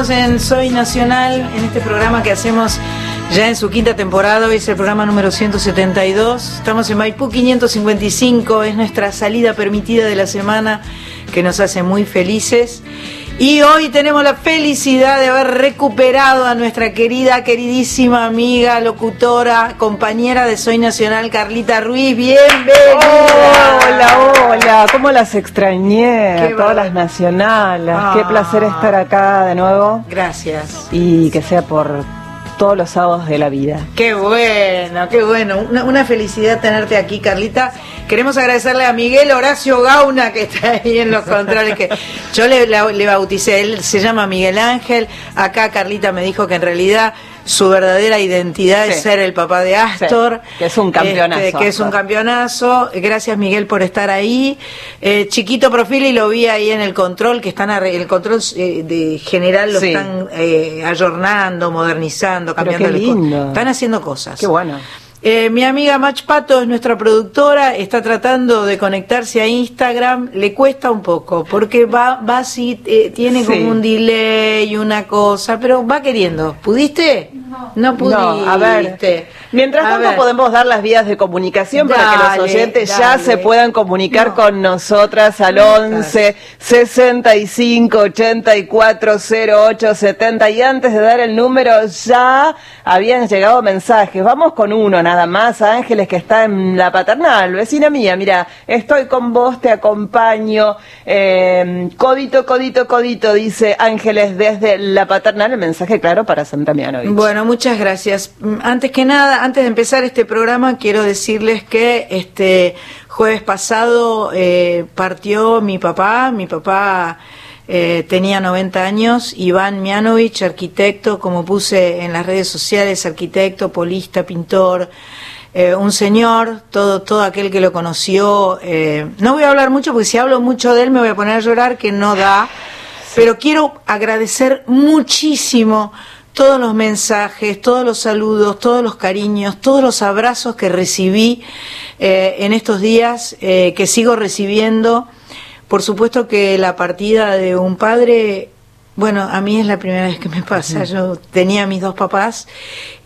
estamos en Soy Nacional, en este programa que hacemos ya en su quinta temporada. Hoy es el programa número 172. Estamos en Maipú 555. Es nuestra salida permitida de la semana que nos hace muy felices. Y hoy tenemos la felicidad de haber recuperado a nuestra querida, queridísima amiga, locutora, compañera de Soy Nacional, Carlita Ruiz. Bienvenida. Hola, hola, ¿cómo las extrañé? Qué todas las nacionales. Ah. Qué placer estar acá de nuevo Gracias. y que sea por todos los sábados de la vida. Qué bueno, qué bueno. Una, felicidad tenerte aquí, Carlita. Queremos agradecerle a Miguel Horacio Gauna, que está ahí en los controles, que yo le, le bauticé. Él se llama Miguel Ángel. Acá Carlita me dijo que en realidad su verdadera identidad es ser el papá de Astor. Sí, que es un campeonazo, Este, que es un campeonazo. Gracias, Miguel, por estar ahí. Eh, chiquito perfil y lo vi ahí en el control, que están el control eh, de general lo Sí. están eh, ayornando, modernizando, Pero cambiando qué cosas. lindo. Están haciendo cosas. Qué bueno. Eh, mi amiga Mach Pato es nuestra productora, está tratando de conectarse a Instagram, le cuesta un poco, porque va, va así, eh, tiene Sí. como un delay y una cosa, pero va queriendo. ¿Pudiste? No, pudiste. No, a ver. Mientras tanto ver. podemos dar las vías de comunicación para que los oyentes ya se puedan comunicar No. con nosotras al No 11 65 84 08 70 y antes de dar el número ya habían llegado mensajes. Vamos con uno nada más, a Ángeles que está en la paternal, vecina mía, mira, estoy con vos, te acompaño. Eh, codito, codito, codito, dice Ángeles desde la paternal, el mensaje claro para Santa Mianovich. Bueno, muchas gracias. Mm, Antes que nada, antes de empezar este programa, quiero decirles que este jueves pasado eh, partió mi papá. Mi papá eh, tenía 90 años. Iván Mianovich, arquitecto, como puse en las redes sociales, arquitecto, polista, pintor. eh, un señor, todo, todo aquel que lo conoció. eh, no voy a hablar mucho porque si hablo mucho de él me voy a poner a llorar, que no da. Pero quiero agradecer muchísimo todos los mensajes, todos los saludos, todos los cariños, todos los abrazos que recibí eh, en estos días, eh, que sigo recibiendo. Por supuesto que la partida de un padre, bueno, a mí es la primera vez que me pasa. Yo tenía a mis dos papás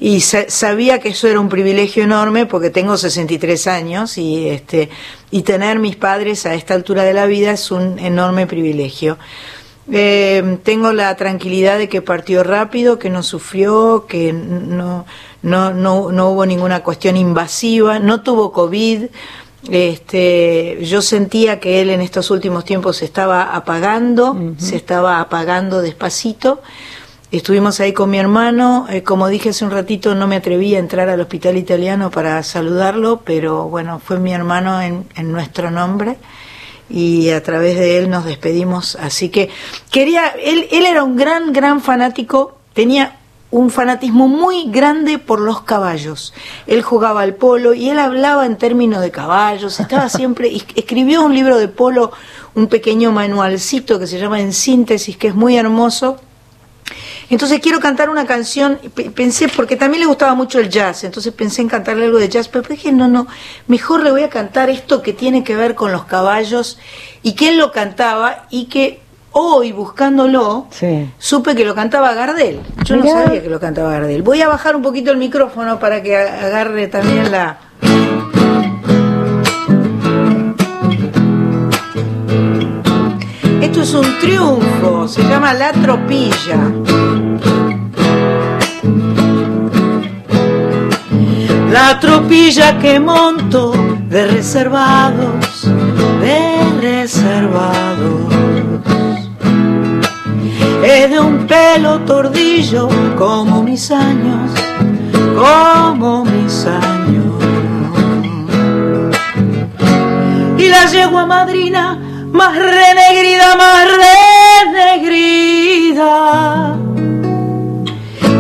y sa- sabía que eso era un privilegio enorme porque tengo 63 años y este y tener mis padres a esta altura de la vida es un enorme privilegio. Eh, tengo la tranquilidad de que partió rápido, que no sufrió, que no, no, no, no hubo ninguna cuestión invasiva, no tuvo COVID. Este, yo sentía que él en estos últimos tiempos se estaba apagando, se estaba apagando despacito. Estuvimos ahí con mi hermano, eh, como dije hace un ratito, no me atreví a entrar al hospital italiano para saludarlo, pero bueno, fue mi hermano en, en nuestro nombre y a través de él nos despedimos. Así que quería, él, él era un gran, gran fanático, tenía un fanatismo muy grande por los caballos. Él jugaba al polo y él hablaba en términos de caballos, estaba siempre, escribió un libro de polo, un pequeño manualcito que se llama En síntesis, que es muy hermoso. Entonces quiero cantar una canción, pe- pensé, porque también le gustaba mucho el jazz, entonces pensé en cantarle algo de jazz, pero dije, no, no, mejor le voy a cantar esto que tiene que ver con los caballos y que él lo cantaba y que hoy buscándolo Sí. supe que lo cantaba Gardel. Yo no sabía que lo cantaba Gardel. Voy a bajar un poquito el micrófono para que agarre también la... Esto es un triunfo, se llama La Tropilla. La tropilla que monto de reservados, de reservados. Es de un pelo tordillo como mis años, como mis años. Y la yegua madrina más renegrida, más renegrida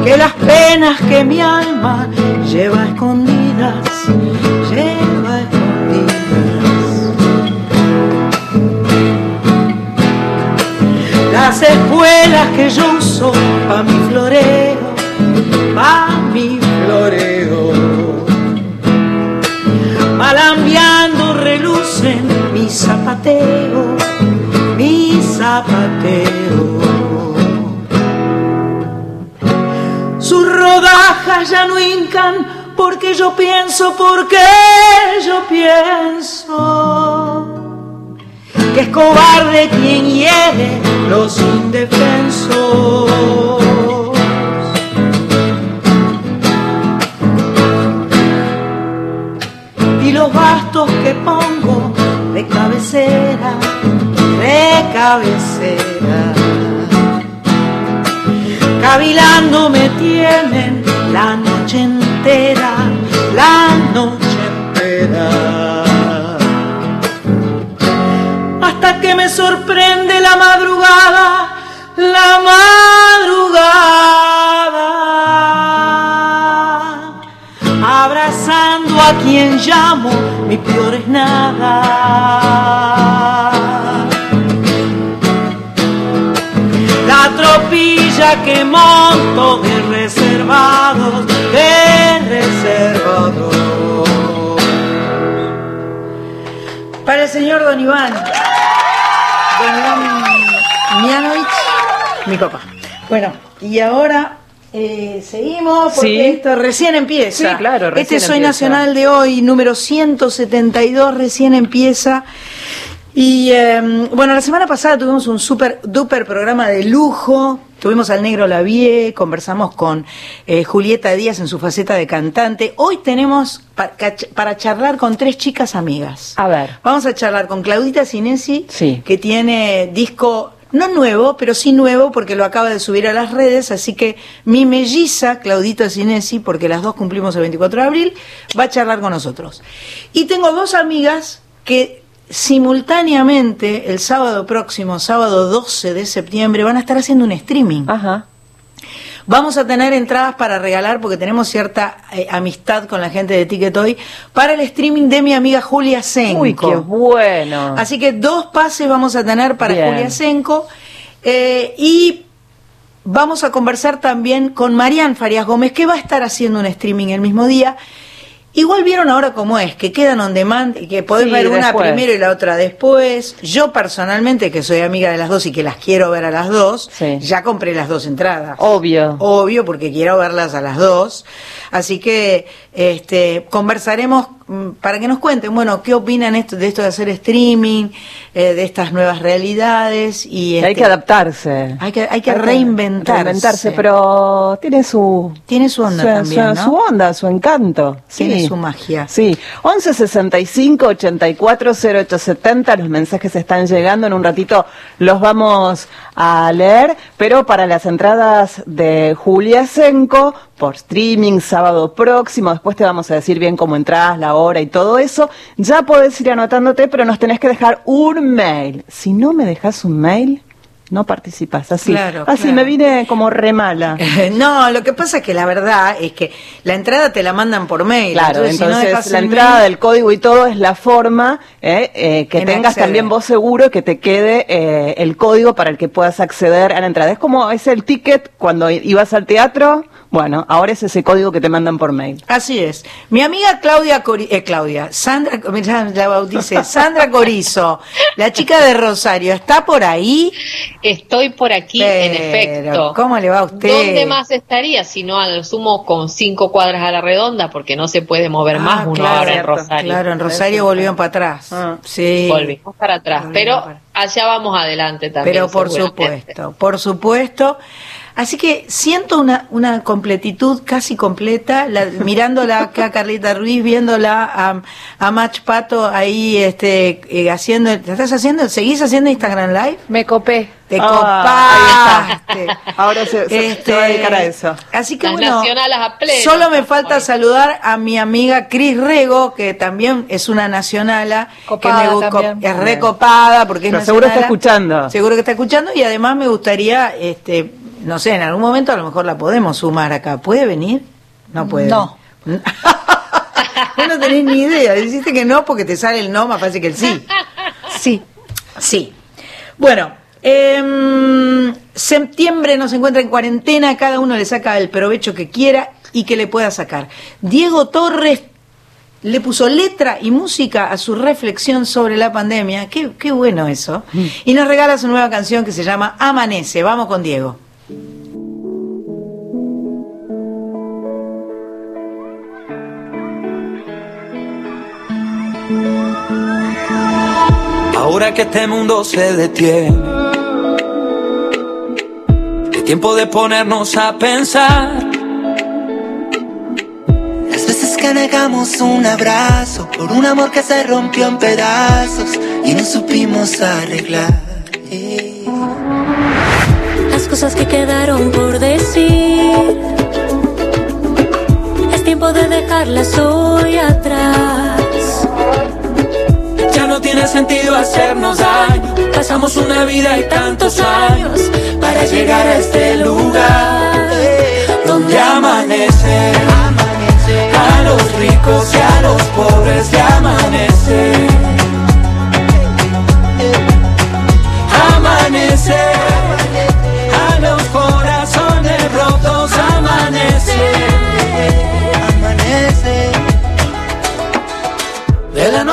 que las penas que mi alma lleva escondidas, lleva escondidas. Las espuelas que yo uso pa' mi floreo, pa' mi floreo. mi zapateo, mi zapateo. Sus rodajas ya no hincan porque yo pienso, porque yo pienso. Que es cobarde quien hiere los indefensos. Y los gastos que pongo de cabecera, de cabecera cavilando me tienen la noche entera, la noche entera. Hasta que me sorprende la madrugada, la madrugada. Abrazando a quien llamo, mi peor es nada. la tropilla que monto de reservados, de reservados. Para el señor Don Iván, Don Iván Mianovich, mi papá. Bueno, y ahora eh, seguimos porque Sí. esto recién empieza. Sí, claro, recién Este Soy empieza. Nacional de hoy, número 172, recién empieza. Y eh, bueno, la semana pasada tuvimos un super duper programa de lujo. Tuvimos al negro Lavie, conversamos con eh, Julieta Díaz en su faceta de cantante. Hoy tenemos pa- para charlar con tres chicas amigas. A ver. Vamos a charlar con Claudita Sinesi, Sí. que tiene disco no nuevo, pero sí nuevo porque lo acaba de subir a las redes, así que mi melliza, Claudita Sinesi, porque las dos cumplimos el 24 de abril, va a charlar con nosotros. Y tengo dos amigas que simultáneamente el sábado próximo, sábado 12 de septiembre, van a estar haciendo un streaming. Ajá. Vamos a tener entradas para regalar porque tenemos cierta eh, amistad con la gente de Ticket Hoy para el streaming de mi amiga Julia Senko. Uy, qué bueno. Así que dos pases vamos a tener para Bien. Julia Senko eh, y vamos a conversar también con Marian Farias Gómez que va a estar haciendo un streaming el mismo día. Igual vieron ahora cómo es, que quedan on demand y que podés Sí, ver una después. primero y la otra después. Yo personalmente, que soy amiga de las dos y que las quiero ver a las dos, Sí. ya compré las dos entradas. Obvio. Obvio, porque quiero verlas a las dos. Así que este, conversaremos mm, para que nos cuenten, bueno, qué opinan esto, de esto de hacer streaming, eh, de estas nuevas realidades. Y hay este, que adaptarse. Hay que, hay que reinventarse. Reinventarse, pero tiene su... Tiene su onda su, también, su- ¿no? su onda, su encanto. Tiene Sí. su magia. Sí, 11 65 84 0870, los mensajes están llegando, en un ratito los vamos a leer, pero para las entradas de Julia Senko, por streaming, sábado próximo, después te vamos a decir bien cómo entras, la hora y todo eso, ya podés ir anotándote, pero nos tenés que dejar un mail. Si no me dejas un mail, no participas, así. Claro, así claro. me vine como re mala. No, lo que pasa es que la verdad es que la entrada te la mandan por mail. Claro, si no entonces la entrada mail- del código y todo es la forma eh, eh, que En tengas acceder. también vos seguro que te quede eh, el código para el que puedas acceder a la entrada. Es como es el ticket cuando ibas al teatro. Bueno, ahora es ese código que te mandan por mail. Así es. Mi amiga Claudia Cori- eh, Claudia, Sandra, mirá, la bauticé, Sandra Corizo, la chica de Rosario, ¿está por ahí? Estoy por aquí, en efecto. ¿Cómo le va a usted? ¿Dónde más estaría si no al sumo con cinco cuadras a la redonda? Porque no se puede mover más Ah, uno claro, ahora en Rosario. Claro, en Rosario volvieron para atrás. Ah. Sí. Volvimos para atrás. Volvimos Pero para- allá vamos adelante también. Pero por supuesto, por supuesto. Así que siento una, una completitud casi completa, la- mirándola acá a Carlita Ruiz, viéndola a, a Mach Pato ahí este, eh, haciendo, ¿te estás haciendo? ¿Seguís haciendo Instagram Live? Me copé. Te Ah, copaste. Ahora se, se- se va a dedicar a eso. Así que Las bueno, nacionales a pleno solo me falta saludar a mi amiga Cris Rego, que también es una nacionala, Copada que me es recopada porque es Pero seguro está nacionala. escuchando. Seguro que está escuchando y además me gustaría, este, no sé, en algún momento a lo mejor la podemos sumar acá. ¿Puede venir? No puede. No. Vos no tenés ni idea. Dijiste que no porque te sale el no más fácil que el sí. Sí. Sí. Bueno, em, septiembre nos encuentra en cuarentena, cada uno le saca el provecho que quiera y que le pueda sacar. Diego Torres le puso letra y música a su reflexión sobre la pandemia. Qué, qué bueno eso. Y nos regala su nueva canción que se llama Amanece. Vamos con Diego. Ahora que este mundo se detiene, es tiempo de ponernos a pensar. Las veces que negamos un abrazo por un amor que se rompió en pedazos y no supimos arreglar. Eh cosas que quedaron por decir. Es tiempo de dejarlas hoy atrás no tiene sentido hacernos daño. Pasamos una vida y tantos años para llegar a este lugar donde amanece. A los ricos y a los pobres le amanece. Amanece.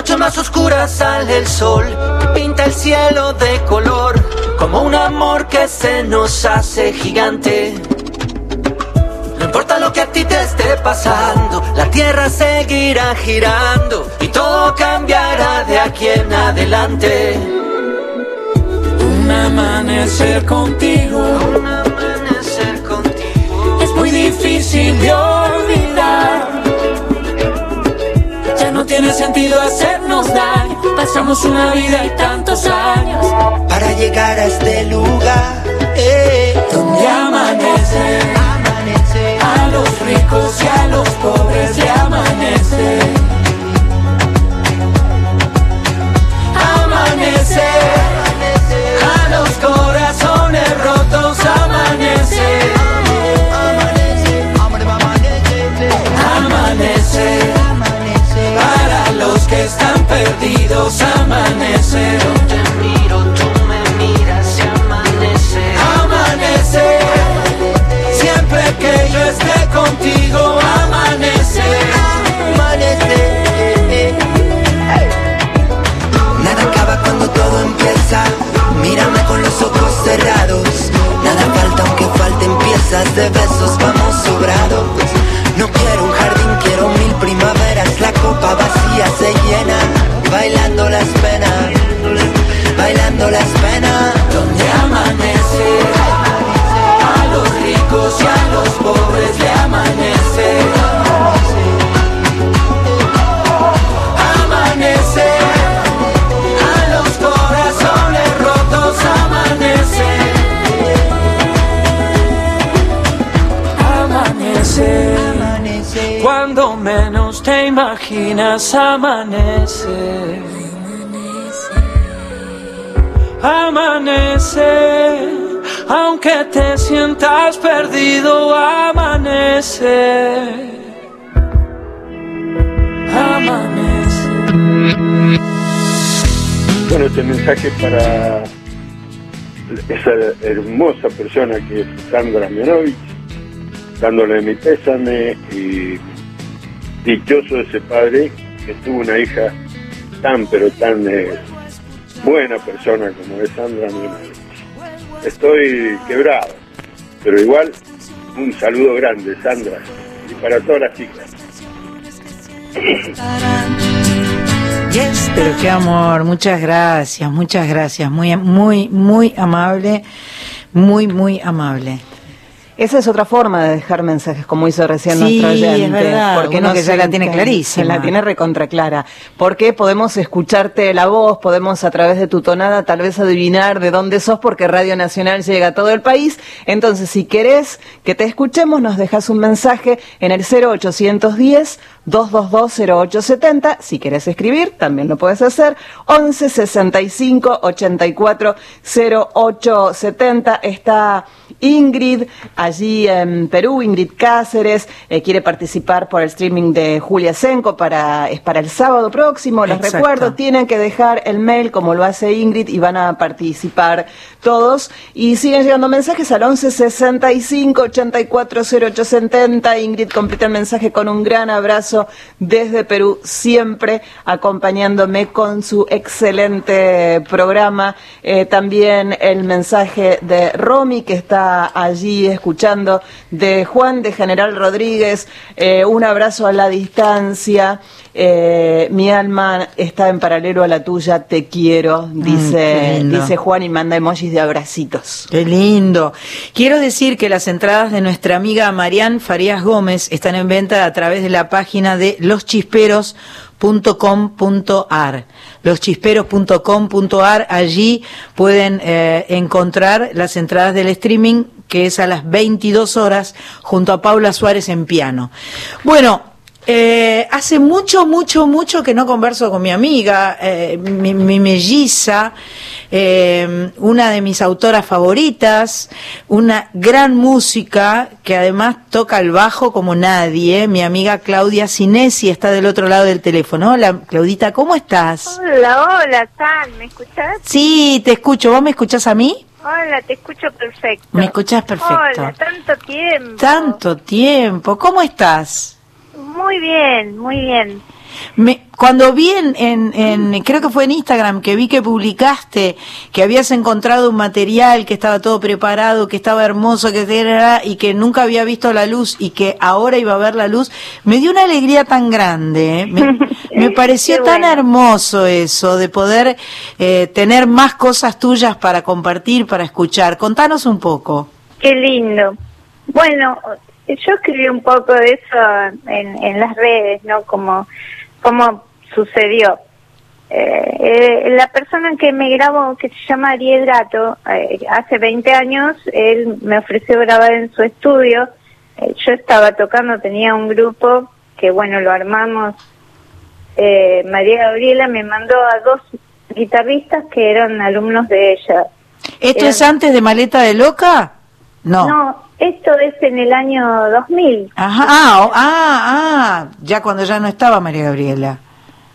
Noche más oscura sale el sol, pinta el cielo de color, como un amor que se nos hace gigante. No importa lo que a ti te esté pasando, la tierra seguirá girando y todo cambiará de aquí en adelante. Un amanecer contigo, un amanecer contigo, es muy difícil de olvidar tiene sentido hacernos daño. Pasamos una vida y tantos años para llegar a este lugar eh, donde amanece, amanece. A los ricos y a los pobres le amanece. Amanece. Están perdidos amanece. Yo te miro, tú me miras y amanece. Amanece. Siempre que yo esté contigo amanece. Amanece. Nada acaba cuando todo empieza. Mírame con los ojos cerrados. Nada falta aunque falten piezas de besos, vamos sobrados. Te imaginas amanece. Amanece. Aunque te sientas perdido, amanece. Amanece. Bueno, este mensaje para esa hermosa persona que es Sandra Mianovich, dándole mi pésame y dichoso ese padre que tuvo una hija tan pero tan eh, buena persona como es Sandra Estoy quebrado, pero igual un saludo grande, Sandra, y para todas las chicas. Pero qué amor, muchas gracias, muchas gracias, muy, muy, muy amable, muy, muy amable. Esa es otra forma de dejar mensajes, como hizo recién nuestro oyente. Es verdad, porque no que ya la tiene clarísima. La tiene recontra clara. Porque podemos escucharte la voz, podemos a través de tu tonada tal vez adivinar de dónde sos, porque Radio Nacional llega a todo el país. Entonces, si querés que te escuchemos, nos dejas un mensaje en el 0810 2220870. Si querés escribir, también lo puedes hacer. 11 65 84 0870. Está Ingrid allí en Perú, Ingrid Cáceres, eh, quiere participar por el streaming de Julia Senco para, es para el sábado próximo. Les recuerdo, tienen que dejar el mail como lo hace Ingrid y van a participar todos. Y siguen llegando mensajes al 11 65 84 0870. Ingrid completa el mensaje con un gran abrazo desde Perú, siempre acompañándome con su excelente programa. Eh, también el mensaje de Romy, que está allí escuchando, de Juan de General Rodríguez, eh, un abrazo a la distancia. Eh, mi alma está en paralelo a la tuya, te quiero, Mm, dice, dice Juan y manda emojis de abracitos. Qué lindo. Quiero decir que las entradas de nuestra amiga Marian Farías Gómez están en venta a través de la página de loschisperos.com.ar. Loschisperos.com.ar, allí pueden eh, encontrar las entradas del streaming que es a las 22 horas junto a Paula Suárez en piano. Bueno, eh, hace mucho, mucho, mucho que no converso con mi amiga, eh, mi, mi melliza, eh, una de mis autoras favoritas, una gran música que además toca el bajo como nadie. Mi amiga Claudia Sinesi está del otro lado del teléfono. Hola, Claudita, ¿cómo estás? Hola, hola, Tan, ¿me escuchás? Sí, te escucho. ¿Vos me escuchás a mí? Hola, te escucho perfecto. Me escuchás perfecto. Hola, tanto tiempo. Tanto tiempo. ¿Cómo estás? Muy bien, muy bien. Me, cuando vi en, en, en- creo que fue en Instagram, que vi que publicaste que habías encontrado un material que estaba todo preparado, que estaba hermoso, que era, y que nunca había visto la luz y que ahora iba a ver la luz, me dio una alegría tan grande. ¿eh? Me, me pareció tan hermoso eso, de poder eh, tener más cosas tuyas para compartir, para escuchar. Contanos un poco. Qué lindo. Bueno, yo escribí un poco de eso en, en las redes, ¿no? Como, como sucedió. Eh, eh, la persona que me grabó, que se llama Ariel Gato, eh, hace 20 años, él me ofreció grabar en su estudio. Eh, yo estaba tocando, tenía un grupo que, bueno, lo armamos. Eh, María Gabriela me mandó a dos guitarristas que eran alumnos de ella. ¿Esto es antes de Maleta de Loca? No. No, esto es en el año 2000. Ajá, ah, ah, ah, ya cuando ya no estaba María Gabriela.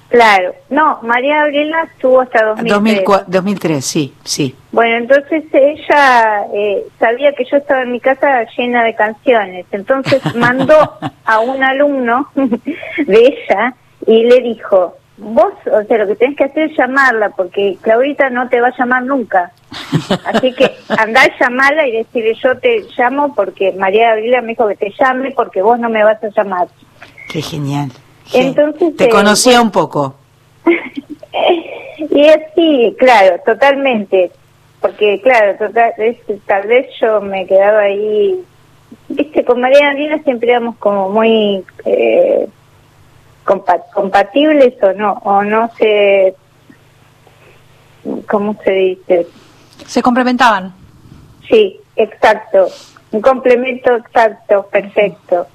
Claro. No, María Gabriela estuvo hasta 2003. 2004, 2003, sí, sí. Bueno, entonces ella eh, sabía que yo estaba en mi casa llena de canciones. Entonces mandó a un alumno de ella y le dijo, vos, o sea, lo que tenés que hacer es llamarla porque Claudita no te va a llamar nunca. Así que andá a llamarla y decirle yo te llamo porque María Gabriela me dijo que te llame porque vos no me vas a llamar. Qué genial. Entonces, Te eh, conocía un poco. Y es sí, claro, totalmente. Porque, claro, total, es- tal vez yo me quedaba ahí. Viste, con María Gabriela siempre éramos como muy eh, compa- compatibles o no, o no sé. ¿Cómo se dice? Se complementaban. Sí, exacto. Un complemento exacto, perfecto.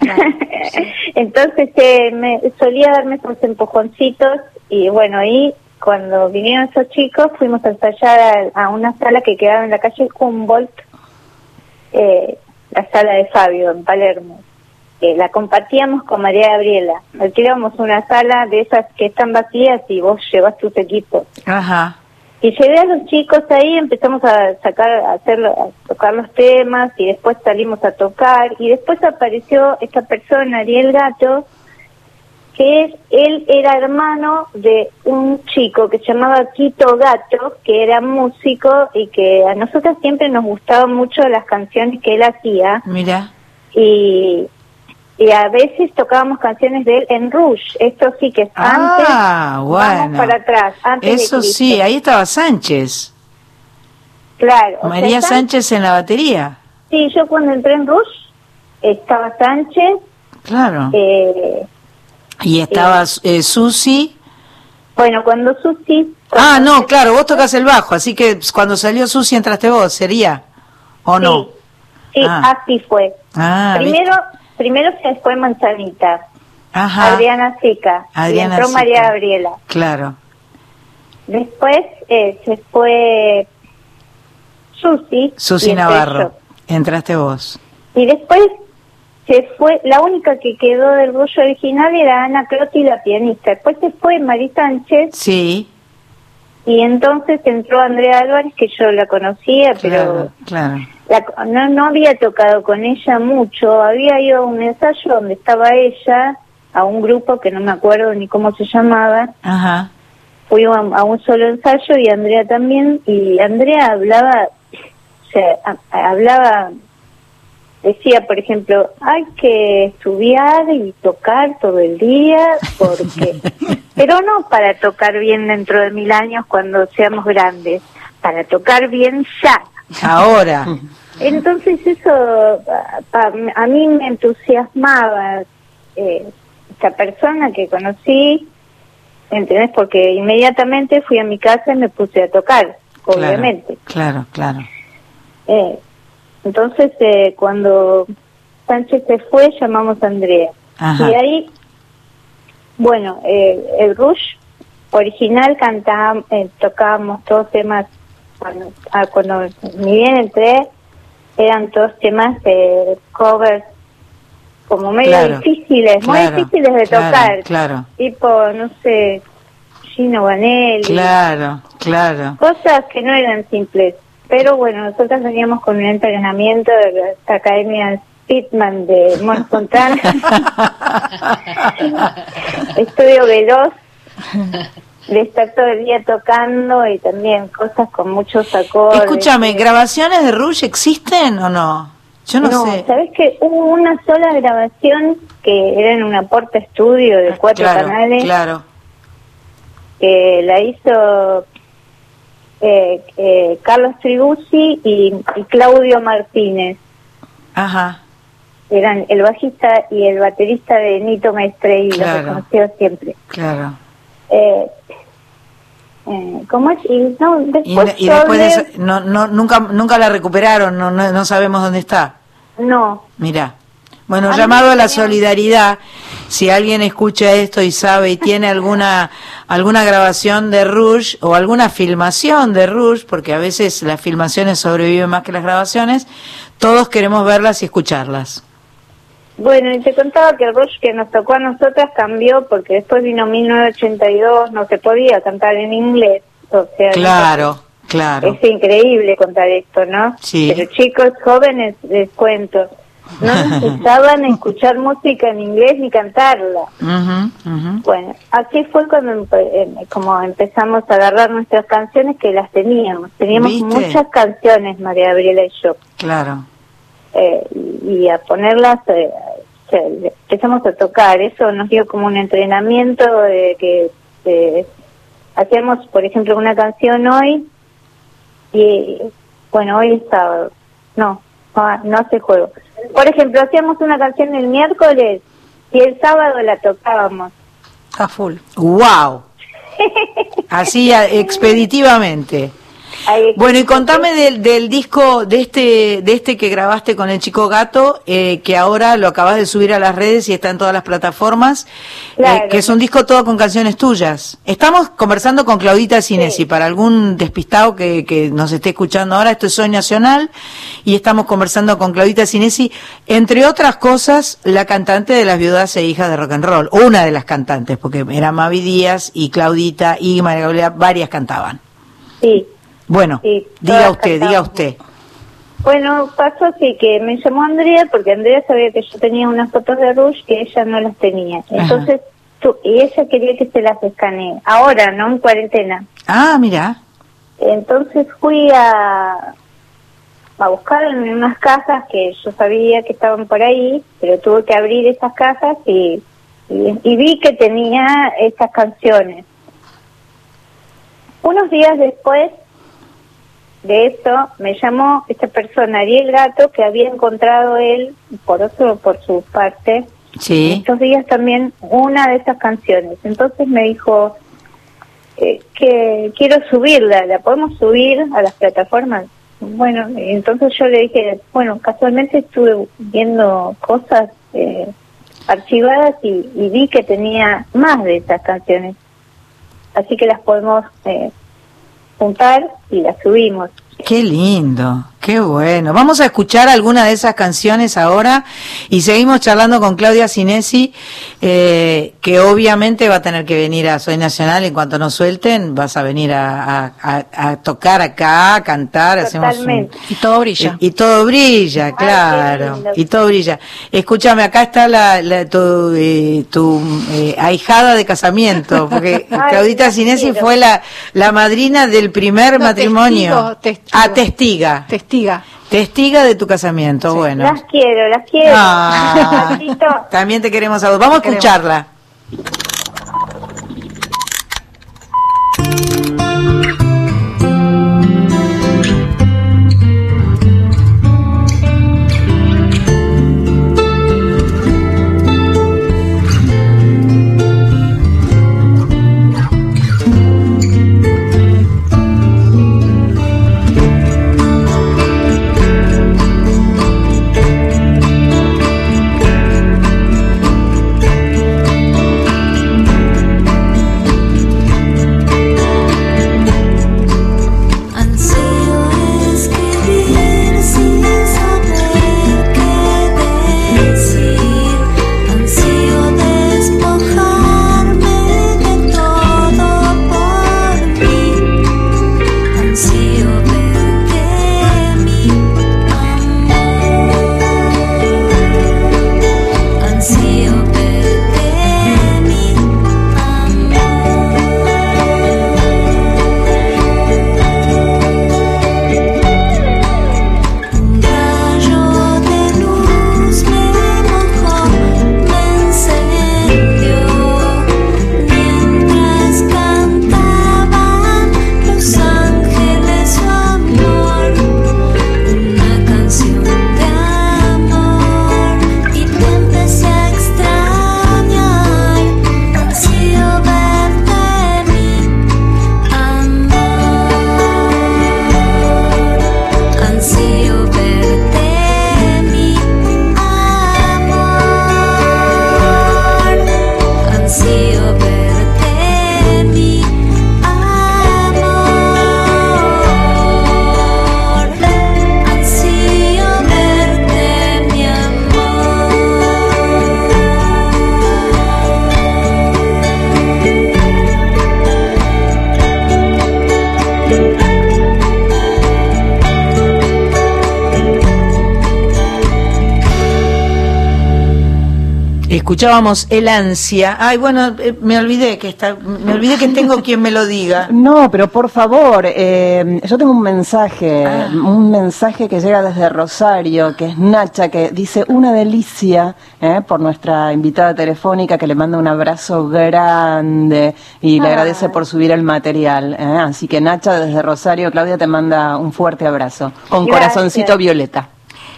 Entonces eh, me solía darme esos empujoncitos y bueno, ahí cuando vinieron esos chicos fuimos a ensayar a, a una sala que quedaba en la calle Humboldt, eh, la sala de Fabio en Palermo. Eh, la compartíamos con María Gabriela. Alquilábamos una sala de esas que están vacías y vos llevas tus equipos. Ajá. Y llevé a los chicos ahí, empezamos a sacar, a hacerlo, a tocar los temas y después salimos a tocar y después apareció esta persona, Ariel Gato, que es, él era hermano de un chico que se llamaba Quito Gato, que era músico y que a nosotros siempre nos gustaban mucho las canciones que él hacía Mira. y, y a veces tocábamos canciones de él en Rouge, esto sí que es antes, Ah, vamos bueno. para atrás, antes Eso sí, ahí estaba Sánchez. Claro. o María sea, Sánchez en la batería. Sí, yo cuando entré en Rush estaba Sánchez, Claro. eh, y estaba eh, Susi. bueno, cuando Susi... Ah, no, claro, vos tocas el bajo, así que cuando salió Susi entraste vos, ¿sería? ¿O no? Sí, Ah. así fue. Ah, primero primero se fue Manzanita, Ajá. Adriana Sica, Adriana y entró. María Gabriela. Claro. Después eh, se fue Susi. Susi Navarro. Entraste vos. Y después se fue, la única que quedó del rollo original era Ana Clotti, la pianista. Después se fue Mari Sánchez Sí, y entonces entró Andrea Álvarez, que yo la conocía, pero claro, claro. La- no, no había tocado con ella mucho. Había ido a un ensayo donde estaba ella, a un grupo que no me acuerdo ni cómo se llamaba. Ajá. Fui a, a un solo ensayo y Andrea también. Y Andrea hablaba, o sea, a- a- hablaba decía, por ejemplo, hay que estudiar y tocar todo el día, porque, pero no para tocar bien dentro de mil años cuando seamos grandes, para tocar bien ya. Ahora. Entonces eso a mí me entusiasmaba eh, esta persona que conocí, ¿entendés? Porque inmediatamente fui a mi casa y me puse a tocar, obviamente. Claro, claro. Eh, entonces, eh, cuando Sánchez se fue, llamamos a Andrea. Ajá. Y ahí, bueno, eh, el Rush original cantábamos, eh, tocábamos todos temas, cuando, ah, cuando ni bien entré, eran todos temas de covers como medio Claro, difíciles, muy difíciles de tocar. claro. Tipo, no sé, Gino Vanelli. Claro, claro. Cosas que no eran simples. Pero bueno, nosotros veníamos con un entrenamiento de la Academia Pitman de Mont Fontana. Estudio veloz de estar todo el día tocando y también cosas con muchos acordes. Escúchame, ¿grabaciones de Rush existen o no? Yo no, sé. ¿sabes que Hubo una sola grabación que era en una porta estudio de cuatro Ah, claro, canales claro. que la hizo eh, eh, Carlos Tribuzzi y, y Claudio Martínez. Ajá. Eran el bajista y el baterista de Nito Maestre y Claro. los conoció siempre. Claro. Eh, eh, ¿Cómo es? Y, no, después, y después de eso, no, no, nunca, nunca la recuperaron, no, no, no sabemos dónde está. No, Mirá. Bueno, A llamado a la solidaridad, si alguien escucha esto y sabe y tiene alguna alguna grabación de Rush o alguna filmación de Rush, porque a veces las filmaciones sobreviven más que las grabaciones, todos queremos verlas y escucharlas. Bueno, y te contaba que el Rush que nos tocó a nosotras cambió porque después vino 1982, no se podía cantar en inglés. O sea, Claro, claro. Es increíble contar esto, ¿no? Sí. Pero chicos jóvenes, les cuento, no necesitaban escuchar música en inglés ni cantarla. Bueno, así fue cuando empe- em- como empezamos a agarrar nuestras canciones que las teníamos. Teníamos ¿Viste? muchas canciones, María Gabriela y yo. Claro. Eh, y a ponerlas, eh, empezamos a tocar. Eso nos dio como un entrenamiento de que eh, hacíamos, por ejemplo, una canción hoy y, bueno, hoy es sábado. No, no hace juego. Por ejemplo, hacíamos una canción el miércoles y el sábado la tocábamos. A full. Wow. Así expeditivamente. Bueno, y contame del, del disco, de este, de este que grabaste con el chico gato, eh, que ahora lo acabas de subir a las redes y está en todas las plataformas, eh, Claro. que es un disco todo con canciones tuyas. Estamos conversando con Claudita Sinesi, para algún despistado que, que nos esté escuchando ahora, esto es Soy Nacional, y estamos conversando con Claudita Sinesi, entre otras cosas, la cantante de las viudas e hijas de rock and roll, una de las cantantes, porque era Mavi Díaz y Claudita y María Gabriela, varias cantaban. Sí. Bueno, Sí, diga usted, diga usted. Bueno, pasó así que me llamó Andrea porque Andrea sabía que yo tenía unas fotos de Rush que ella no las tenía. Entonces, tú, y ella quería que se las escanee. Ahora, ¿no? En cuarentena. Ah, mira. Entonces fui a, a buscar en unas cajas que yo sabía que estaban por ahí, pero tuve que abrir esas cajas y, y, y vi que tenía estas canciones. Unos días después de eso me llamó esta persona, Ariel Gato, que había encontrado él, por otro, por su parte, Sí. estos días también una de esas canciones. Entonces me dijo eh, que quiero subirla, ¿la podemos subir a las plataformas? Bueno, entonces yo le dije, bueno, casualmente estuve viendo cosas eh, archivadas y, y vi que tenía más de esas canciones. Así que las podemos eh, juntar y las subimos. Qué lindo, qué bueno. Vamos a escuchar alguna de esas canciones ahora y seguimos charlando con Claudia Sinesi, eh, que obviamente va a tener que venir a Soy Nacional en cuanto nos suelten, vas a venir a, a- a- a tocar acá, a cantar, hacemos un- Totalmente. Y todo brilla. Y, y todo brilla, claro. Y todo brilla. Escúchame, acá está la, la- tu, eh, tu eh, ahijada de casamiento, porque Ay, Claudita la Sinesi fue la, la madrina del primer No, matrimonio. Testigo, Ah, testiga. Testiga. Testiga de tu casamiento, bueno. Las quiero, las quiero. Ah. También te queremos a vos. Vamos a Te escucharla. Escuchábamos El Ansia. Ay, bueno, eh, me olvidé que está, me olvidé que tengo quien me lo diga. No, pero por favor, eh, yo tengo un mensaje, Ah. un mensaje que llega desde Rosario, que es Nacha, que dice una delicia eh, por nuestra invitada telefónica, que le manda un abrazo grande y le Ah. agradece por subir el material. eh. Así que Nacha desde Rosario, Claudia te manda un fuerte abrazo, con Gracias. corazoncito violeta.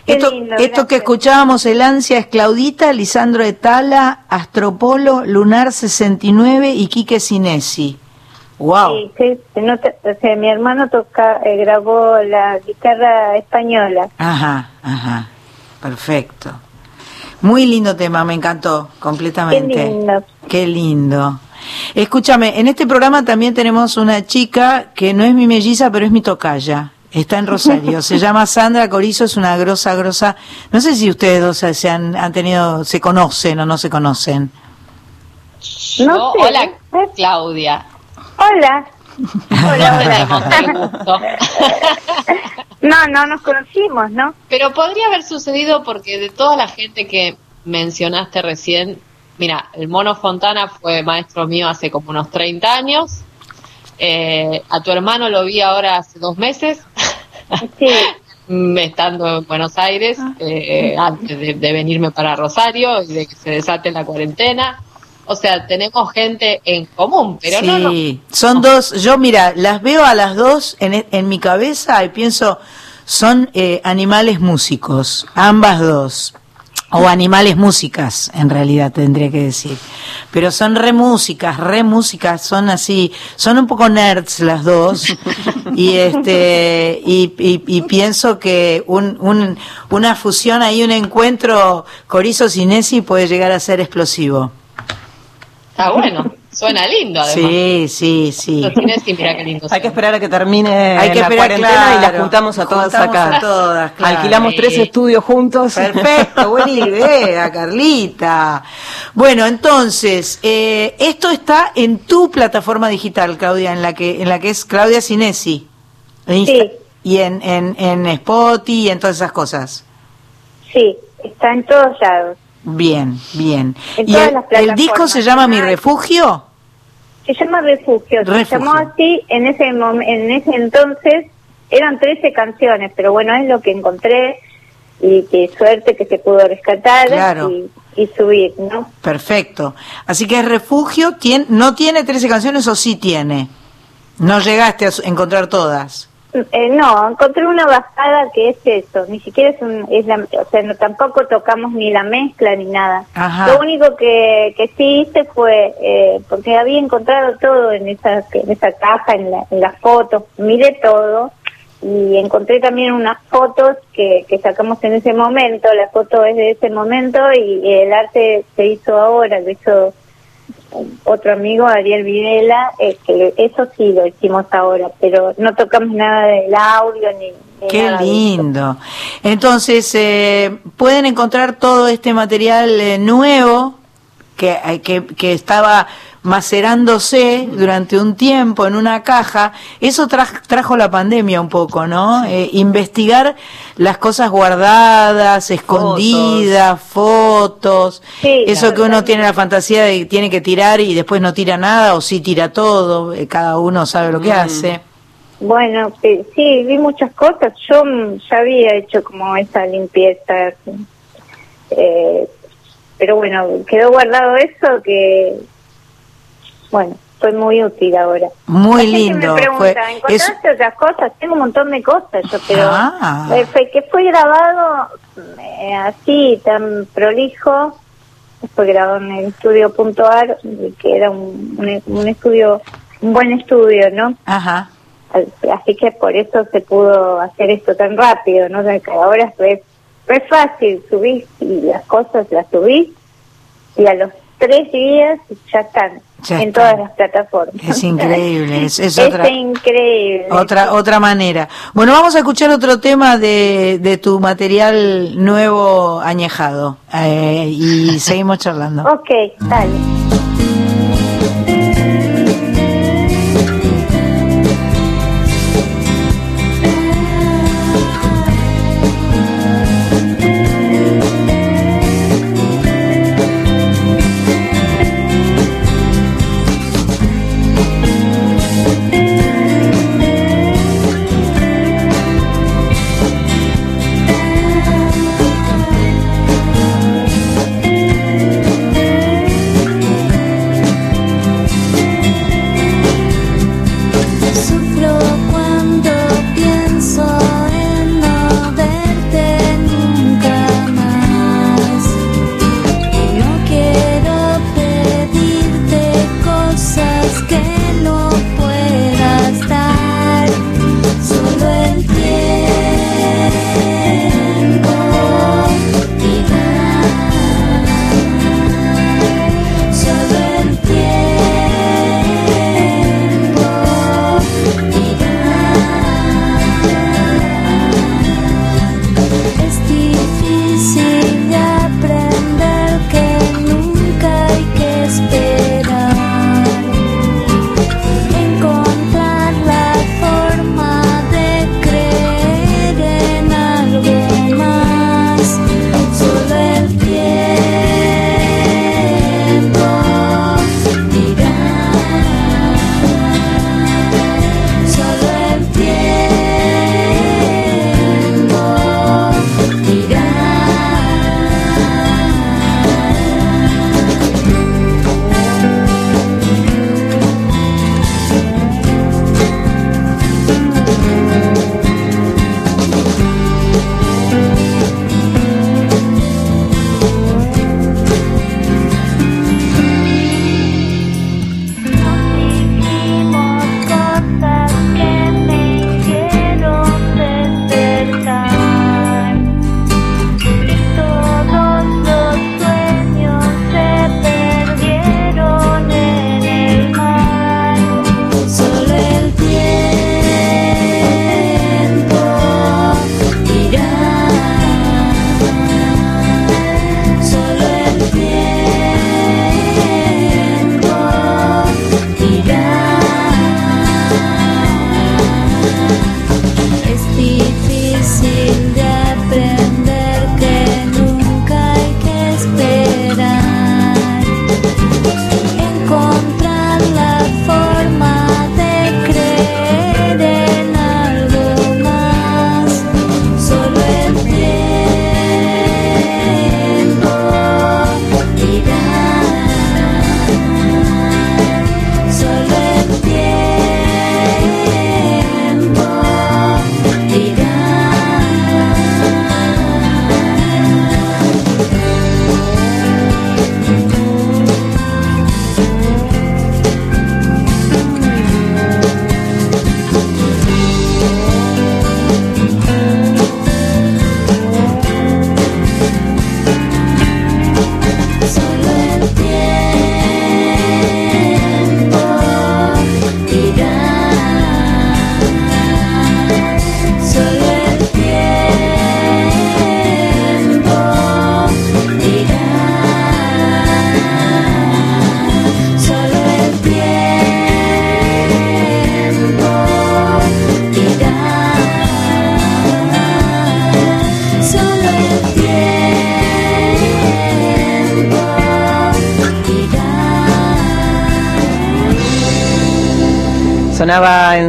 Esto, lindo, esto que escuchábamos, El Ansia, es Claudita, Lisandro Etala, Astropolo, Lunar 69 y Quique Sinesi. Wow. Sí, sí, se nota- o sea, mi hermano toca, eh, grabó la guitarra española. Ajá, ajá. Perfecto. Muy lindo tema, me encantó completamente. Qué lindo. Qué lindo. Escúchame, en este programa también tenemos una chica que no es mi melliza, pero es mi tocaya. Está en Rosario. Se llama Sandra Corizo, es una grosa, grosa. No sé si ustedes dos se han, han tenido, se conocen o no se conocen. No sé. Hola, ¿eh? Claudia. Hola. Hola, hola. No, no nos conocimos, ¿no? Pero podría haber sucedido porque de toda la gente que mencionaste recién, mira, el Mono Fontana fue maestro mío hace como unos 30 años. Eh, a tu hermano lo vi ahora hace dos meses, Sí. mm, estando en Buenos Aires, eh, antes de, de venirme para Rosario y de que se desate la cuarentena. O sea, tenemos gente en común, pero no, no. sí, son dos. Yo, mira, las veo a las dos en, e- en mi cabeza y pienso, son eh, animales músicos, ambas dos. O animales músicas, en realidad tendría que decir. Pero son re músicas, re músicas, son así, son un poco nerds las dos. y este, y, y- pienso que un, un, una fusión ahí, un encuentro Corizo-Sinesi puede llegar a ser explosivo. Está bueno, suena lindo además. Sí, sí, sí. Los cines, sí, mira qué lindo Hay que esperar a que termine Hay que la esperar, cuarentena y claro. las juntamos a todas Juntamos acá. a todas, claro. Alquilamos tres estudios juntos. Perfecto, buena idea, Carlita. Bueno, entonces, eh, esto está en tu plataforma digital, Claudia, en la que, en la que es Claudia. En Insta- Sí. Y en, en, en Spotify y en todas esas cosas. Sí, está en todos lados. Bien, bien. En ¿Y todas el, las el disco se llama Mi. Refugio? Se llama Refugio. Refugio. Se llamó así en ese en ese entonces eran 13 canciones, pero bueno, es lo que encontré y qué suerte que se pudo rescatar Claro. y, y subir, ¿no? Perfecto. Así que Refugio tiene, no tiene 13 canciones o sí tiene. No llegaste a encontrar todas. Eh, no, encontré una bajada que es eso, ni siquiera es un, es la, o sea, no, tampoco tocamos ni la mezcla ni nada. Ajá. Lo único que, que sí hice fue, eh, porque había encontrado todo en esa, en esa caja, en, la, en las fotos, miré todo y encontré también unas fotos que, que sacamos en ese momento, la foto es de ese momento y el arte se hizo ahora, lo hizo otro amigo, Ariel Videla, que eso sí lo hicimos ahora, pero no tocamos nada del audio ni, ni Qué nada lindo. Entonces, eh, pueden encontrar todo este material eh, nuevo que, eh, que, que estaba macerándose durante un tiempo en una caja. Eso tra- trajo la pandemia un poco, ¿no? Eh, investigar las cosas guardadas, escondidas, fotos. Sí, eso que uno tiene la fantasía de que tiene que tirar y después no tira nada o sí tira todo. eh, cada uno sabe lo que hace. Bueno, eh, sí, vi muchas cosas. Yo mm, ya había hecho como esa limpieza. eh, pero bueno, quedó guardado eso que, bueno, fue muy útil ahora. Muy La gente lindo. Me pregunta, Fue- ¿encontraste es- otras cosas? Tengo un montón de cosas, yo, pero Ah. eh, fue que fue grabado eh, así, tan prolijo. Fue grabado en el estudio.ar, que era un, un, un estudio, un buen estudio, ¿no? Ajá. Así que por eso se pudo hacer esto tan rápido, ¿no? De que ahora es, re fácil, subís y las cosas las subís y a los tres días ya están Ya en todas las plataformas. Es increíble, es, es Es otra, increíble. otra, otra manera. Bueno, vamos a escuchar otro tema de, de tu material nuevo añejado eh, y seguimos charlando. Ok, dale.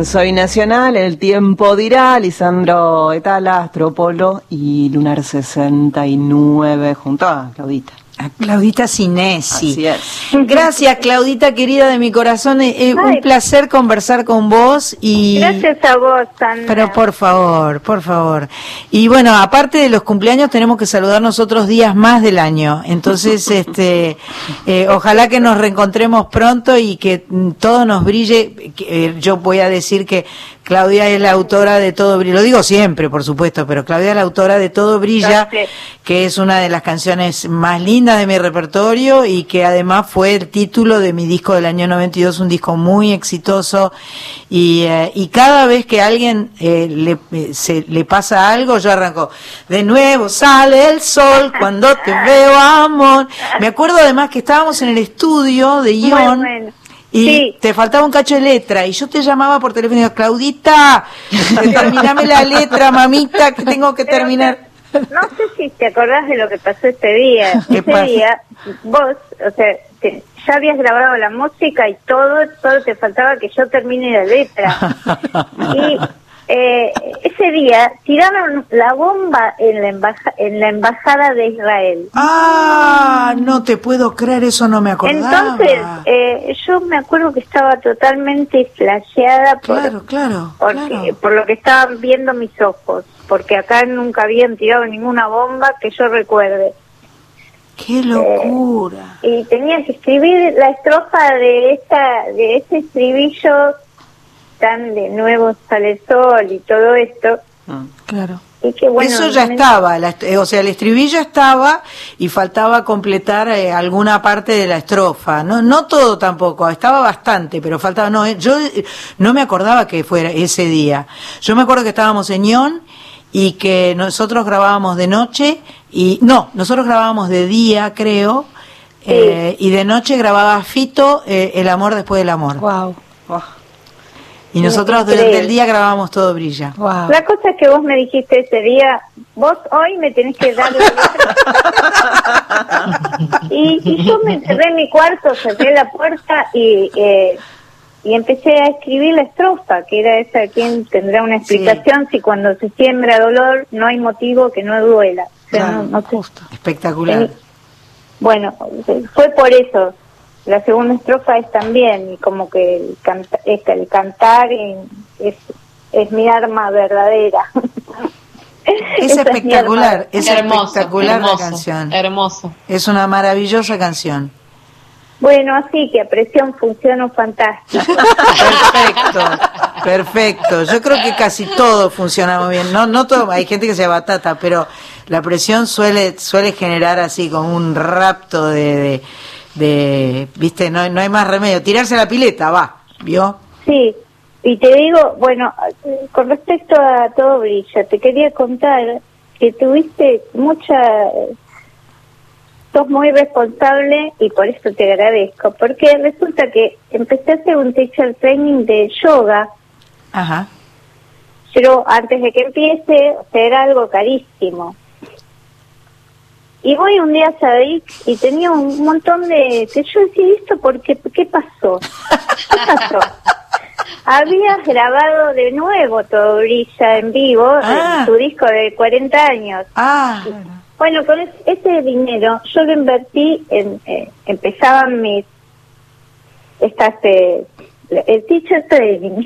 En Soy Nacional, El Tiempo Dirá, Lisandro Etala, Astropolo y Lunar 69 junto a Claudita. A Claudita Sinesi. Así es. Gracias, Claudita querida de mi corazón. Eh, eh, un placer conversar con vos y Gracias a vos, Sandra. Pero por favor, por favor. Y bueno, aparte de los cumpleaños, tenemos que saludarnos otros días más del año. Entonces, este, eh, ojalá que nos reencontremos pronto y que mm, todo nos brille. Eh, yo voy a decir que Claudia es la autora de Todo Brilla. Lo digo siempre, por supuesto, pero Claudia es la autora de Todo Brilla, que es una de las canciones más lindas de mi repertorio y que además fue el título de mi disco del año 92, un disco muy exitoso. Y, eh, y cada vez que a alguien eh, le, eh, se, le pasa algo, yo arranco, de nuevo sale el sol cuando te veo, amor. Me acuerdo además que estábamos en el estudio de Ion. bueno. Y Sí. te faltaba un cacho de letra y yo te llamaba por teléfono y digo, Claudita, terminame la letra, mamita, que tengo que Pero, terminar. No sé si te acordás de lo que pasó este día. ¿Qué Ese pasa? día, vos, o sea, te- ya habías grabado la música y todo, solo te faltaba que yo termine la letra. Y eh, ese día tiraron la bomba en la, embaja- en la embajada de Israel. Ah, no te puedo creer, eso no me acordaba. Entonces, eh, yo me acuerdo que estaba totalmente flasheada por, claro, claro, porque- claro. por lo que estaban viendo mis ojos, porque acá nunca habían tirado ninguna bomba que yo recuerde. Qué locura. Y tenía que escribir la estrofa de esta de ese estribillo de nuevo sale el sol y todo esto. Claro. Y que bueno, Eso ya estaba, la eh, o sea, el estribillo estaba y faltaba completar eh, alguna parte de la estrofa. No, no todo tampoco, estaba bastante, pero faltaba. No, eh, yo no me acordaba que fuera ese día. Yo me acuerdo que estábamos en Ion y que nosotros grabábamos de noche y no, nosotros grabábamos de día, creo, eh, y de noche grababa Fito eh, El amor después del amor. Wow. Y nosotros durante el día grabábamos todo brilla. La cosa es que vos me dijiste ese día, vos hoy me tenés que dar la letra. y, y yo me encerré en mi cuarto, cerré la puerta y, eh, y empecé a escribir la estrofa, que era esa, ¿quién tendrá una explicación si cuando se siembra dolor no hay motivo que no duela? O sea, Claro, no- no sé. Espectacular. Bueno, fue por eso. La segunda estrofa es también, y como que el, canta- es que el cantar es, es mi arma verdadera. Es Esa espectacular, es hermoso, espectacular hermoso, la canción. Hermoso. Es una maravillosa canción. Bueno, así que a presión funcionó fantástico. Perfecto, perfecto. Yo creo que casi todo funciona muy bien. No, no todo, hay gente que se batata, pero la presión suele, suele generar así como un rapto de, de, de- viste, no, no hay más remedio. Tirarse a la pileta, va, ¿vio? Sí, y te digo, bueno, con respecto a todo brilla, te quería contar que tuviste mucha... Sos muy responsable y por eso te agradezco, porque resulta que empecé a hacer un teacher training de yoga, Ajá. pero antes de que empiece, era algo carísimo. Y voy un día a Sadik y tenía un montón de... que yo decía, ¿y ¿esto por qué? ¿Qué pasó? ¿Qué pasó? Habías grabado de nuevo Todo Brilla en vivo, Ah. en tu disco de 40 años. Ah, Bueno, con es- ese dinero yo lo invertí en... eh, empezaban mis... estas... eh, el teacher training.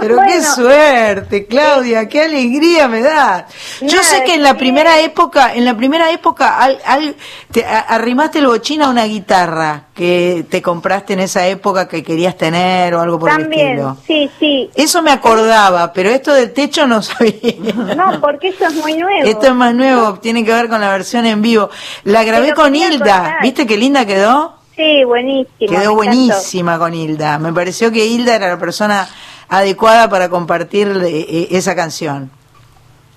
pero Bueno. qué suerte, Claudia, qué alegría me da. Yo sé que en la sí. primera época, en la primera época, al, al- te arrimaste el bochín a una guitarra que te compraste en esa época que querías tener o algo por el También, estilo. sí, sí. Eso me acordaba, pero esto del techo no sabía. No, porque eso es muy nuevo. Esto es más nuevo, tiene que ver con la versión en vivo. La grabé Pero con Hilda. ¿viste qué linda quedó? Sí, buenísimo. me Quedó encantó. buenísima con Hilda. Me pareció que Hilda era la persona adecuada para compartir eh, eh, esa canción.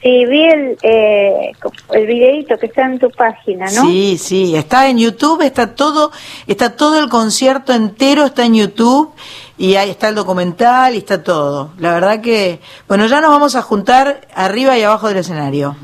Sí, vi el, eh, el videito que está en tu página, ¿no? Sí, sí, está en YouTube, está todo, está todo el concierto entero está en YouTube y ahí está el documental y está todo. La verdad que, bueno, ya nos vamos a juntar arriba y abajo del escenario.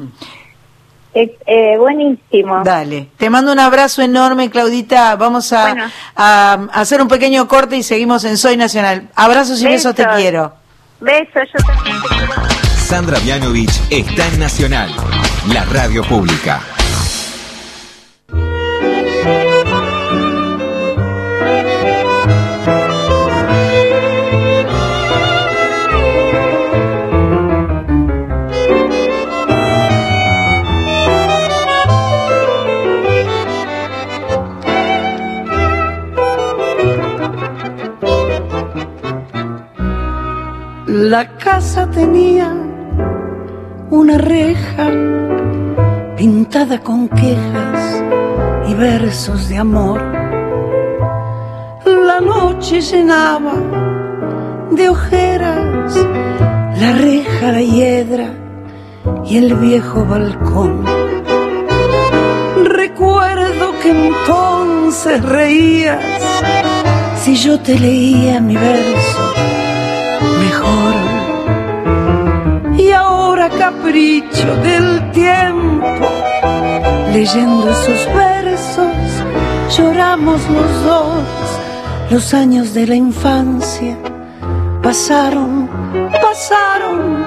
Eh, eh, buenísimo. Dale. Te mando un abrazo enorme, Claudita. Vamos a, Bueno. a- a hacer un pequeño corte y seguimos en Soy Nacional. Abrazos y besos, te quiero. Besos, yo también te quiero. Sandra Mianovich está en Nacional, la radio pública. La casa tenía una reja pintada con quejas y versos de amor. La noche llenaba de ojeras la reja, la hiedra y el viejo balcón. Recuerdo que entonces reías si yo te leía mi verso Y ahora capricho del tiempo, leyendo esos versos, lloramos los dos. Los años de la infancia pasaron, pasaron.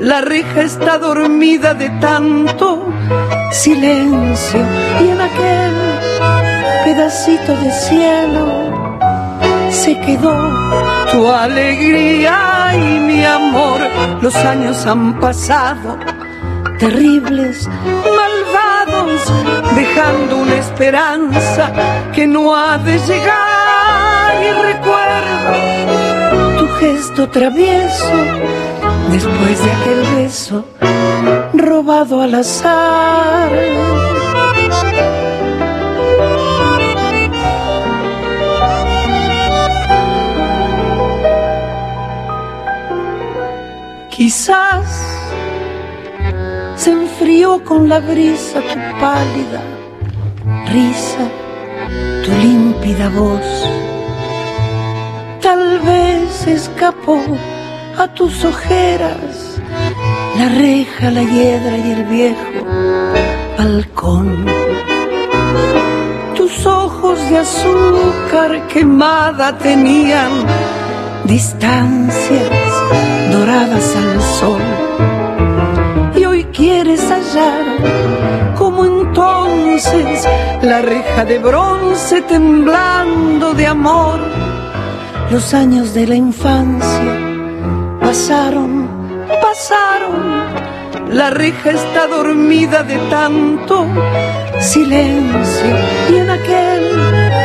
La reja está dormida de tanto silencio y en aquel pedacito de cielo se quedó tu alegría y mi amor. Los años han pasado, terribles, malvados, dejando una esperanza que no ha de llegar. Y recuerdo tu gesto travieso después de aquel beso robado al azar. Quizás se enfrió con la brisa tu pálida risa, tu límpida voz. Tal vez escapó a tus ojeras la reja, la hiedra y el viejo balcón. Tus ojos de azúcar quemada tenían distancias al sol. Y hoy quieres hallar como entonces la reja de bronce temblando de amor. Los años de la infancia pasaron, pasaron. La reja está dormida de tanto silencio y en aquel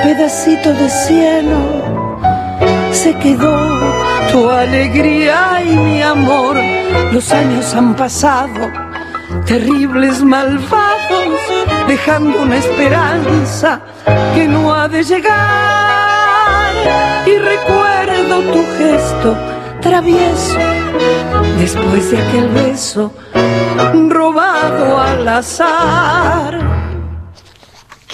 pedacito de cielo se quedó tu alegría y mi amor. Los años han pasado, terribles malvados, dejando una esperanza que no ha de llegar. Y recuerdo tu gesto travieso, después de aquel beso robado al azar.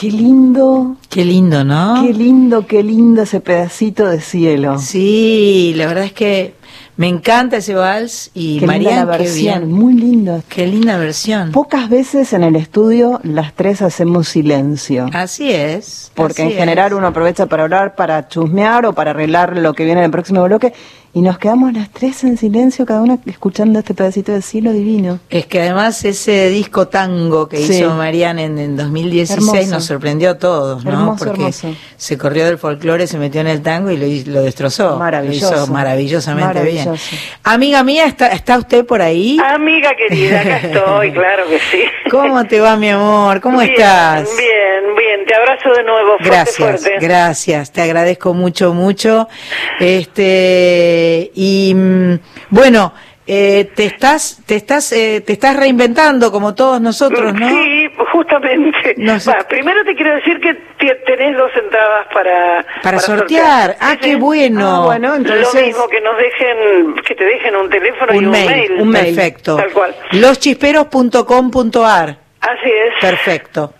Qué lindo, Qué lindo, ¿no? qué lindo, qué lindo ese pedacito de cielo. Sí, la verdad es que me encanta ese vals y qué linda Marian, la qué versión, bien. muy lindo. Qué linda versión. Pocas veces en el estudio las tres hacemos silencio. Así es. Porque así en general es. uno aprovecha para hablar, para chusmear o para arreglar lo que viene en el próximo bloque. Y nos quedamos las tres en silencio, cada una escuchando este pedacito de cielo divino. Es que además ese disco tango que Sí. hizo Marian en, en 2016 Hermoso. nos sorprendió a todos, ¿no? Hermoso, Porque hermoso. se corrió del folclore, se metió en el tango y lo, lo destrozó. Maravilloso. Lo hizo maravillosamente Maravilloso. bien. Amiga mía, ¿está, ¿está usted por ahí? Amiga querida, acá estoy, claro que sí. ¿Cómo te va, mi amor? ¿Cómo Bien, estás? Bien, bien, te abrazo de nuevo, fuerte, Gracias, fuerte. gracias, te agradezco mucho, mucho. Este y mm, bueno, eh, te estás, te estás, eh, te estás reinventando como todos nosotros, ¿no? Sí, justamente. Primero te quiero decir que te- tenés dos entradas para, Para sortear. Ah, Sí, qué bueno. Ah, bueno, entonces- Lo mismo que nos dejen, que te dejen un teléfono y un un mail, mail. un mail. Perfecto. Tal cual. Loschisperos.com.ar. Así es. Perfecto.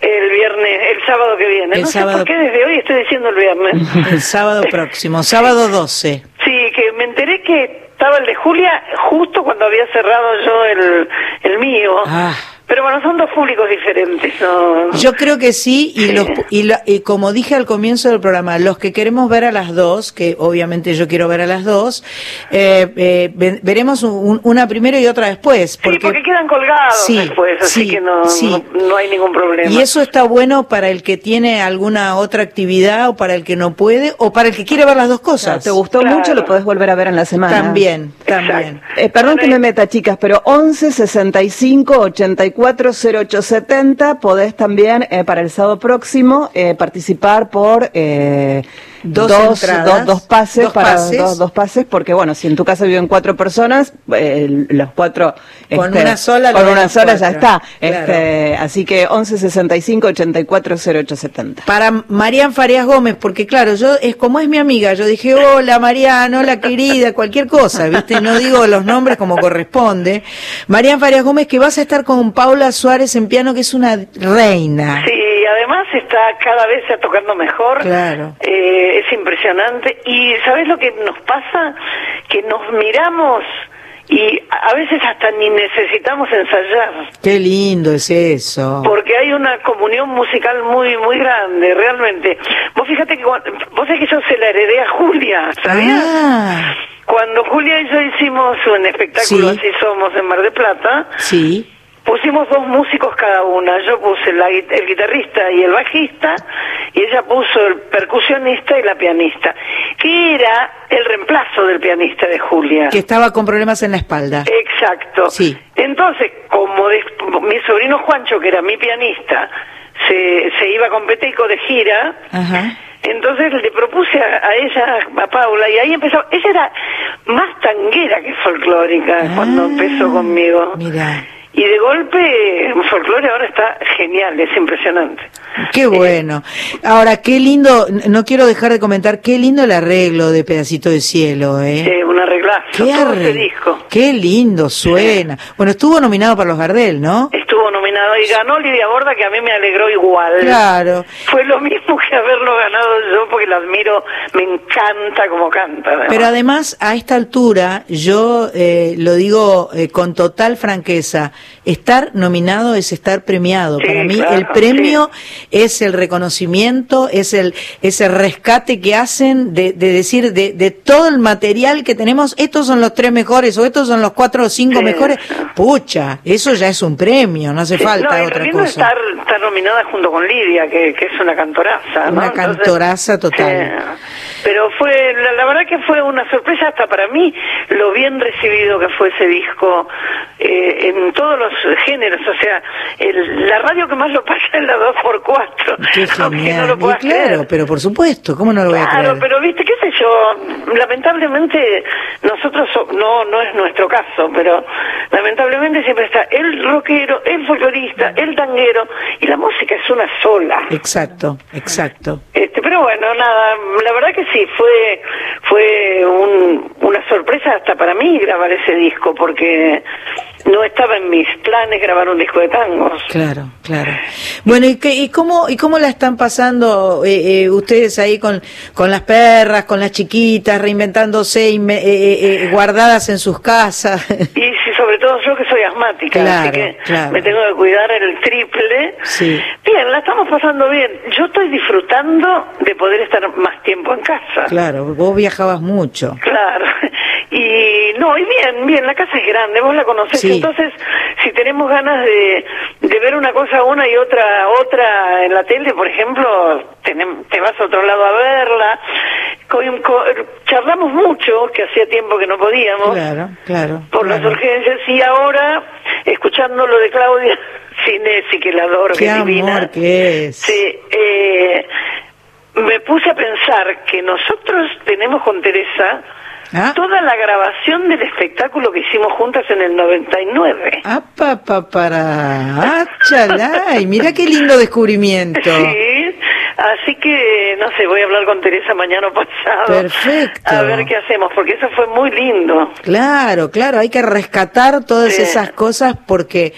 El viernes, el sábado que viene. El no sábado. sé por qué desde hoy estoy diciendo el viernes. El sábado próximo, sábado 12. Sí, que me enteré que estaba el de Julia justo cuando había cerrado yo el, el mío. Ah. Pero bueno, son dos públicos diferentes, ¿no? Yo creo que sí, y, los, y, la- y como dije al comienzo del programa, los que queremos ver a las dos, que obviamente yo quiero ver a las dos, eh, eh, ve- veremos un- una primero y otra después. Sí, porque quedan colgados Sí, después, así sí, que no, sí. no, no hay ningún problema. Y eso está bueno para el que tiene alguna otra actividad o para el que no puede o para el que quiere ver las dos cosas. ¿Te gustó mucho? Lo podés volver a ver en la semana. También, también. Eh, perdón que me meta, chicas, pero 11 65 84 0870 podés también eh, para el sábado próximo eh, participar por eh, Dos dos, entradas, dos- dos pases dos para pases. Dos, dos pases porque bueno si en tu casa viven cuatro personas eh, los cuatro Con este, una sola con una sola ya cuatro. está Claro. Este, así que 11 65 84 0870 Para Marian Farias Gómez, porque claro, yo es como es mi amiga, yo dije, hola Marian, hola querida, cualquier cosa, ¿viste? No digo los nombres como corresponde. Marian Farias Gómez, que vas a estar con Paula Suárez en piano, que es una reina. Sí, y además está cada vez está tocando mejor. Claro. Eh, es impresionante. Y ¿sabes lo que nos pasa? Que nos miramos y a a veces hasta ni necesitamos ensayar. Qué lindo es eso. Porque hay una comunión musical muy muy grande, realmente. Vos fíjate que cuando- vos sabés que yo se la heredé a Julia, ¿sabías? Ah, Cuando Julia y yo hicimos un espectáculo Sí. Así Somos en Mar de Plata, sí. Pusimos dos músicos cada una. Yo puse la el guitarrista y el bajista, y ella puso el percusionista y la pianista, que era el reemplazo del pianista de Julia. Que estaba con problemas en la espalda. Exacto. Sí. Entonces, como de- mi sobrino Juancho, que era mi pianista, se, se iba con Peteco de gira, Ajá. entonces le propuse a, a ella, a Paula, y ahí empezó. Ella era más tanguera que folclórica cuando empezó conmigo. Ah, Mira. Y de golpe, el folclore ahora está genial, es impresionante. Qué bueno. Ahora, qué lindo, no quiero dejar de comentar, qué lindo el arreglo de Pedacito de Cielo, ¿eh? Eh, un arreglazo, Qué, todo ese arre- disco. qué lindo suena. Bueno, estuvo nominado para los Gardel, ¿no? Estuvo nominado y ganó Lidia Borda, que a mí me alegró igual. Claro. Fue lo mismo que haberlo ganado yo, porque la admiro, me encanta como canta. además. Pero además, a esta altura, yo eh, lo digo eh, con total franqueza, estar nominado es estar premiado. Sí, Para mí, claro, el premio es el reconocimiento, es el ese rescate que hacen de, de decir de, de todo el material que tenemos, estos son los tres mejores o estos son los cuatro o cinco Sí. mejores. Pucha, eso ya es un premio, no hace falta no, otra es cosa. estar, estar nominada junto con Lidia, que, que es una cantoraza. ¿no? Una Entonces, cantoraza total. pero fue, la, la verdad que fue una sorpresa hasta para mí lo bien recibido que fue ese disco eh, en todos los géneros. O sea, el- la radio que más lo pasa es la 2x4. Qué no genial. lo Y puedas claro, creer. pero por supuesto, ¿cómo no lo voy a Claro, creer? pero viste, qué sé yo, lamentablemente nosotros, so- no no es nuestro caso, pero lamentablemente siempre está el rockero, el folclorista, el tanguero, y la música es una sola. Exacto, exacto. Este, pero bueno, nada, la verdad que sí, fue fue un- una sorpresa hasta para mí grabar ese disco, porque no estaba en mis planes grabar un disco de tangos. Claro, claro. Bueno, ¿y, qué, y cómo y cómo la están pasando eh, eh, ustedes ahí con, con las perras, con las chiquitas, reinventándose, inme- eh, eh, eh, guardadas en sus casas? Y sí, sobre todo yo que soy asmática, así Claro, que claro. me tengo que cuidar el triple. Sí. Bien, la estamos pasando bien. Yo estoy disfrutando de poder estar más tiempo en casa. Claro, vos viajabas mucho. Claro. Y no, y bien, bien, la casa es grande, vos la conocés, Sí. entonces si tenemos ganas de, de ver una cosa una y otra otra en la tele, por ejemplo, tenem- te vas a otro lado a verla. Co- co- charlamos mucho, que hacía tiempo que no podíamos Claro, claro. por las claro. urgencias y ahora escuchando lo de Claudia Cinesi que la adoro Qué que es divina amor que es. sí eh, me puse a pensar que nosotros tenemos con Teresa ¿Ah? toda la grabación del espectáculo que hicimos juntas en el 99 Ah, pa, pa, para. Ah, chalá. Y mira qué lindo descubrimiento. Sí, así que no sé, voy a hablar con Teresa mañana o pasado. Perfecto. A ver qué hacemos, porque eso fue muy lindo. Claro, claro, hay que rescatar todas Sí. esas cosas porque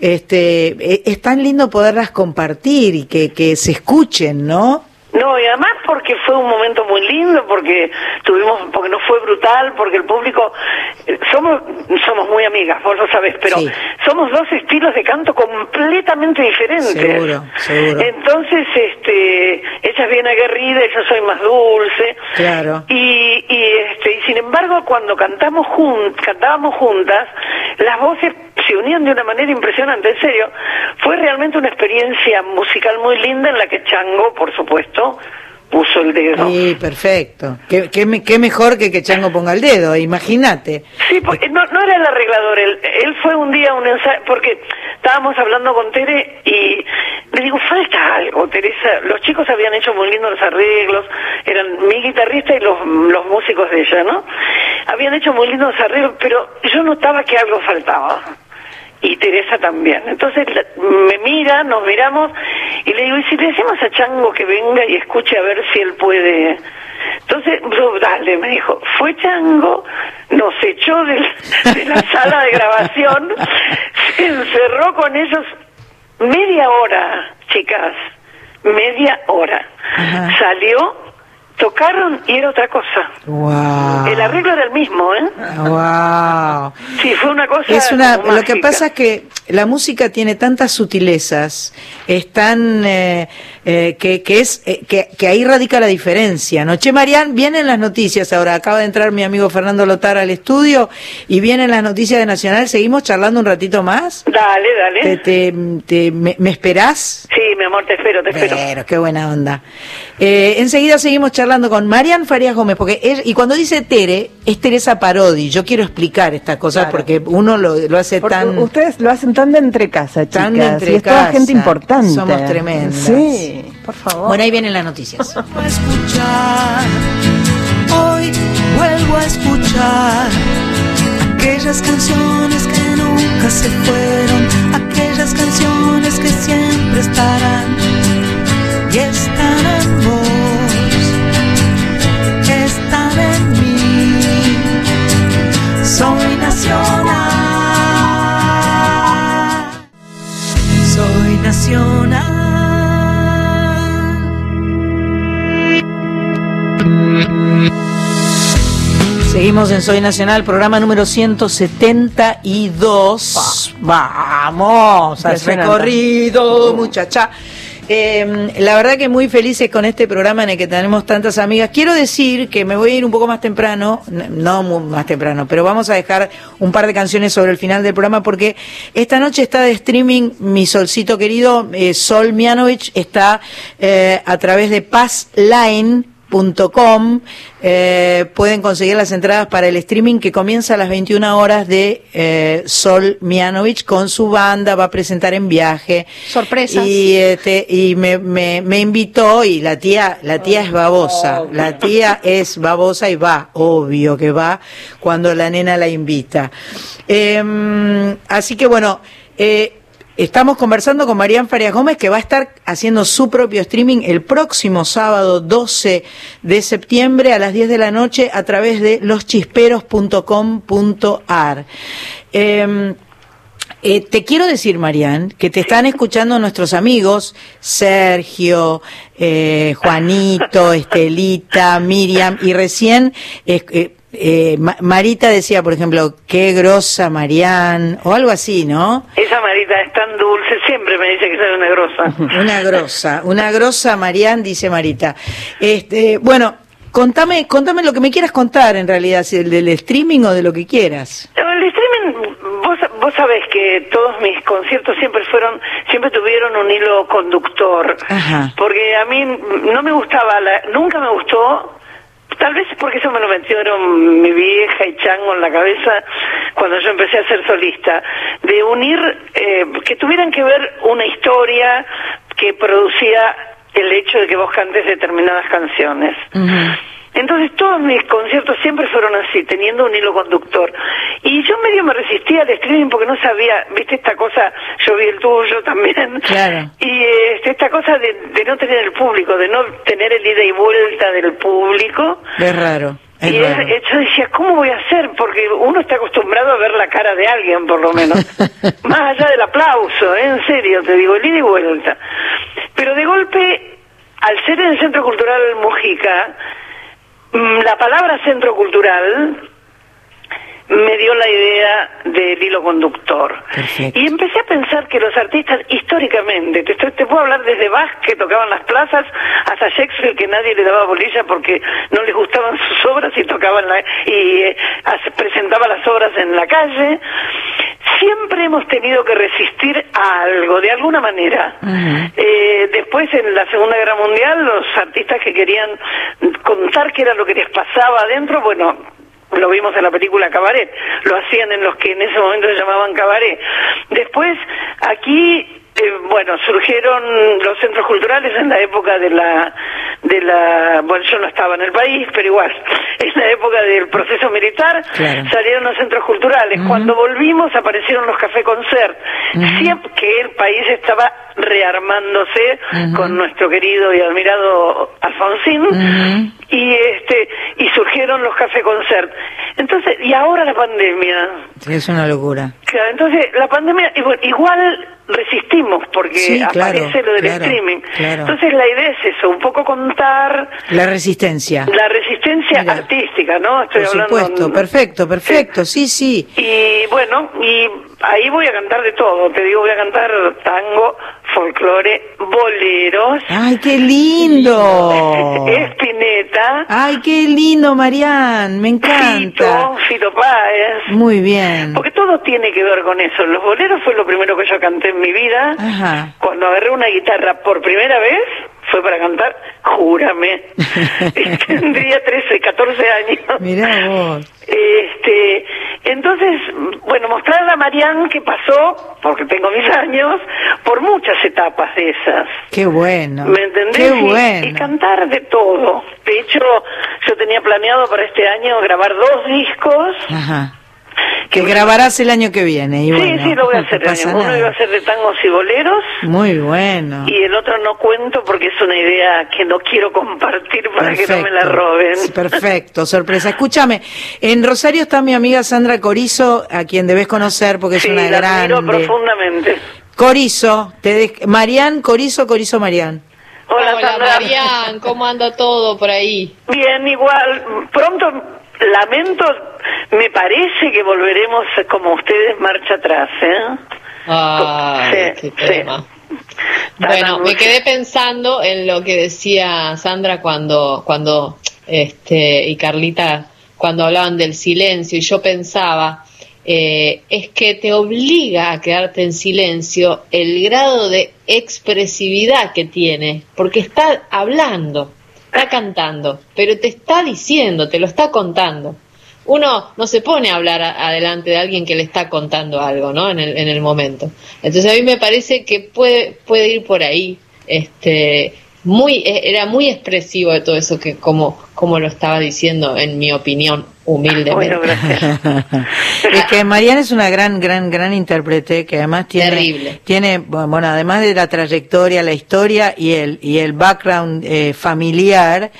este e- es tan lindo poderlas compartir y que, que se escuchen, ¿no? No, y además porque fue un momento muy lindo, porque tuvimos, porque no fue brutal, porque el público, somos somos muy amigas, vos lo sabés, pero Sí. somos dos estilos de canto completamente diferentes. Seguro, seguro. Entonces, este, ella es bien aguerrida yo soy más dulce. Claro. Y, y, este, y sin embargo, cuando cantamos jun- cantábamos juntas, las voces se unían de una manera impresionante, en serio. Fue realmente una experiencia musical muy linda en la que Chango, por supuesto, puso el dedo. Sí, perfecto. ¿Qué, qué, me- qué mejor que que Chango ponga el dedo, imagínate. Sí, porque no, no era el arreglador, él, él fue un día a un ensayo, porque estábamos hablando con Tere y le digo, falta algo, Teresa. Los chicos habían hecho muy lindos los arreglos, eran mi guitarrista y los, los músicos de ella, ¿no? Habían hecho muy lindos los arreglos, pero yo notaba que algo faltaba. Y Teresa también. Entonces la- me mira, nos miramos y le digo, ¿y si le decimos a Chango que venga y escuche a ver si él puede? Entonces, yo, dale, me dijo, fue Chango, nos echó de la sala de grabación, se encerró con ellos media hora, chicas, media hora. Salió, tocaron y era otra cosa. Wow. El arreglo era el mismo, ¿eh? Wow. Sí, fue una cosa. Es una, lo que pasa es que la música tiene tantas sutilezas, es tan, eh, eh, que, que es, eh, que, que ahí radica la diferencia, ¿no? Che, Marian, vienen las noticias ahora, acaba de entrar mi amigo Fernando Lotar al estudio y vienen las noticias de Nacional, ¿seguimos charlando un ratito más? Dale, dale. ¿Te, te, te- me, me esperás? Sí, mi amor, te espero, te espero. Pero, qué buena onda. Eh, enseguida seguimos charlando con Marian Farías Gómez, porque es- y cuando dice Tere, es Teresa Parodi. Yo quiero explicar estas cosas Claro. porque uno lo, lo hace Porque tan... ustedes lo hacen tan de entre casa, chicas. Tan de entre y es toda casa. gente importante. Somos tremendas. Sí, por favor. Bueno, ahí vienen las noticias. a escuchar. Hoy vuelvo a escuchar aquellas canciones que nunca se fueron, aquellas canciones que siempre estarán y están en vos, están en mí. Soy nacional, soy nacional. Seguimos en Soy Nacional, programa número 172. Vamos, has recorrido, muchacha. Eh, la verdad que muy felices con este programa en el que tenemos tantas amigas. Quiero decir que me voy a ir un poco más temprano, no más temprano, pero vamos a dejar un par de canciones sobre el final del programa porque esta noche está de streaming mi solcito querido, eh, Sol Mianovich, está eh, a través de Passline com eh, pueden conseguir las entradas para el streaming que comienza a las 21 horas de eh, Sol Mianovich con su banda, va a presentar en viaje. Sorpresas. Y, este, y me, me, me invitó y la tía, la tía es babosa, la tía es babosa y va, obvio que va cuando la nena la invita. Em, así que bueno, eh, Estamos conversando con Marían Farias Gómez, que va a estar haciendo su propio streaming el próximo sábado 12 de septiembre a las 10 de la noche a través de loschisperos.com.ar. Eh, eh, te quiero decir, Marian, que te están escuchando nuestros amigos Sergio, eh, Juanito, Estelita, Miriam, y recién eh, eh, Ma- Marita decía, por ejemplo, qué grosa Marian, o algo así, ¿no? Esa Marita es tan dulce, siempre me dice que soy una grosa. Una grosa, una grosa Marian, dice Marita. Este, bueno, contame, contame lo que me quieras contar en realidad, si el del streaming o de lo que quieras. El streaming, vos, vos sabés que todos mis conciertos siempre fueron, siempre tuvieron un hilo conductor. Ajá. Porque a mí no me gustaba, la- nunca me gustó, tal vez porque eso me lo metieron mi vieja y Chango en la cabeza cuando yo empecé a ser solista, de unir, eh, que tuvieran que ver una historia que producía el hecho de que vos cantes determinadas canciones. Entonces todos mis conciertos siempre fueron así, teniendo un hilo conductor. Y yo medio me resistía al streaming porque no sabía, viste esta cosa, yo vi el tuyo también. Claro. Y este, esta cosa de, de no tener el público, de no tener el ida y vuelta del público. Es raro. Es y raro. es- yo decía, ¿cómo voy a hacer? Porque uno está acostumbrado a ver la cara de alguien, por lo menos. Más allá del aplauso, ¿eh? en serio, te digo, el ida y vuelta. Pero de golpe, al ser en el Centro Cultural Mujica, la palabra centro cultural me dio la idea del hilo conductor. Y empecé a pensar que los artistas, históricamente, te, estoy- te puedo hablar desde Bach, que tocaban las plazas, hasta Shakespeare, que nadie le daba bolilla porque no les gustaban sus obras y tocaban la, y eh, presentaba las obras en la calle. Siempre hemos tenido que resistir a algo, de alguna manera. Eh, después, en la Segunda Guerra Mundial, los artistas que querían contar qué era lo que les pasaba adentro, bueno, lo vimos en la película Cabaret, lo hacían en los que en ese momento se llamaban Cabaret. Después, aquí, eh, bueno, surgieron los centros culturales en la época de la, de la, bueno, yo no estaba en el país, pero igual, en la época del proceso militar, Claro. salieron los centros culturales. Cuando volvimos aparecieron los café concert, siempre que el país estaba rearmándose con nuestro querido y admirado Alfonsín y este y surgieron los café concert. Entonces, y ahora la pandemia. Es una locura. Claro, entonces la pandemia igual resistimos porque Sí, claro, aparece lo del claro, streaming. claro. Entonces la idea es eso, un poco contar La resistencia. la resistencia artística, ¿no? Estoy Por hablando supuesto, perfecto, perfecto, sí, sí. y bueno, y ahí voy a cantar de todo. Te digo, voy a cantar tango, folclore, boleros, ¡Ay, qué lindo! espineta, ¡Ay, qué lindo, Marian! Me encanta. Fito, Fito Páez. Muy bien. Porque todo tiene que ver con eso. Los boleros fue lo primero que yo canté en mi vida. Ajá. Cuando agarré una guitarra por primera vez, fue para cantar Júrame. Tendría 13, 14 años. Mirá vos. Este, entonces, bueno, mostrarle a Marianne que pasó, porque tengo mis años, por muchas etapas de esas. Qué bueno. ¿Me entendés? Qué Y- Y, bueno. cantar de todo. De hecho, yo tenía planeado para este año grabar dos discos. Ajá. Que grabarás el año que viene. Y sí, bueno, sí, lo voy a no hacer. pasa Uno nada. iba a ser de tangos y boleros. Muy bueno. Y el otro no cuento porque es una idea que no quiero compartir para que no me la roben. Sí, Perfecto, sorpresa. Escúchame, en Rosario está mi amiga Sandra Corizo, a quien debes conocer porque es Sí, una la grande. profundamente. Corizo, te de- Corizo, Corizo, Marián. Hola, Hola Sandra. Marian, ¿cómo anda todo por ahí? Bien, igual. Pronto, lamento, me parece que volveremos como ustedes marcha atrás, ¿eh? Ay, Sí, qué tema. Bueno, me quedé pensando en lo que decía Sandra cuando, cuando, este, y Carlita, cuando hablaban del silencio, y yo pensaba, eh, es que te obliga a quedarte en silencio el grado de expresividad que tiene, porque está hablando, está cantando, pero te está diciendo, te lo está contando. Uno no se pone a hablar adelante de alguien que le está contando algo, ¿no? En el, en el momento. Entonces a mí me parece que puede, puede ir por ahí. Este, muy, e- era muy expresivo de todo eso que como, como lo estaba diciendo, en mi opinión, humildemente. Es que Mariana es una gran, gran, gran intérprete que además tiene, Terrible. tiene, bueno, además de la trayectoria, la historia y el, y el background eh, familiar,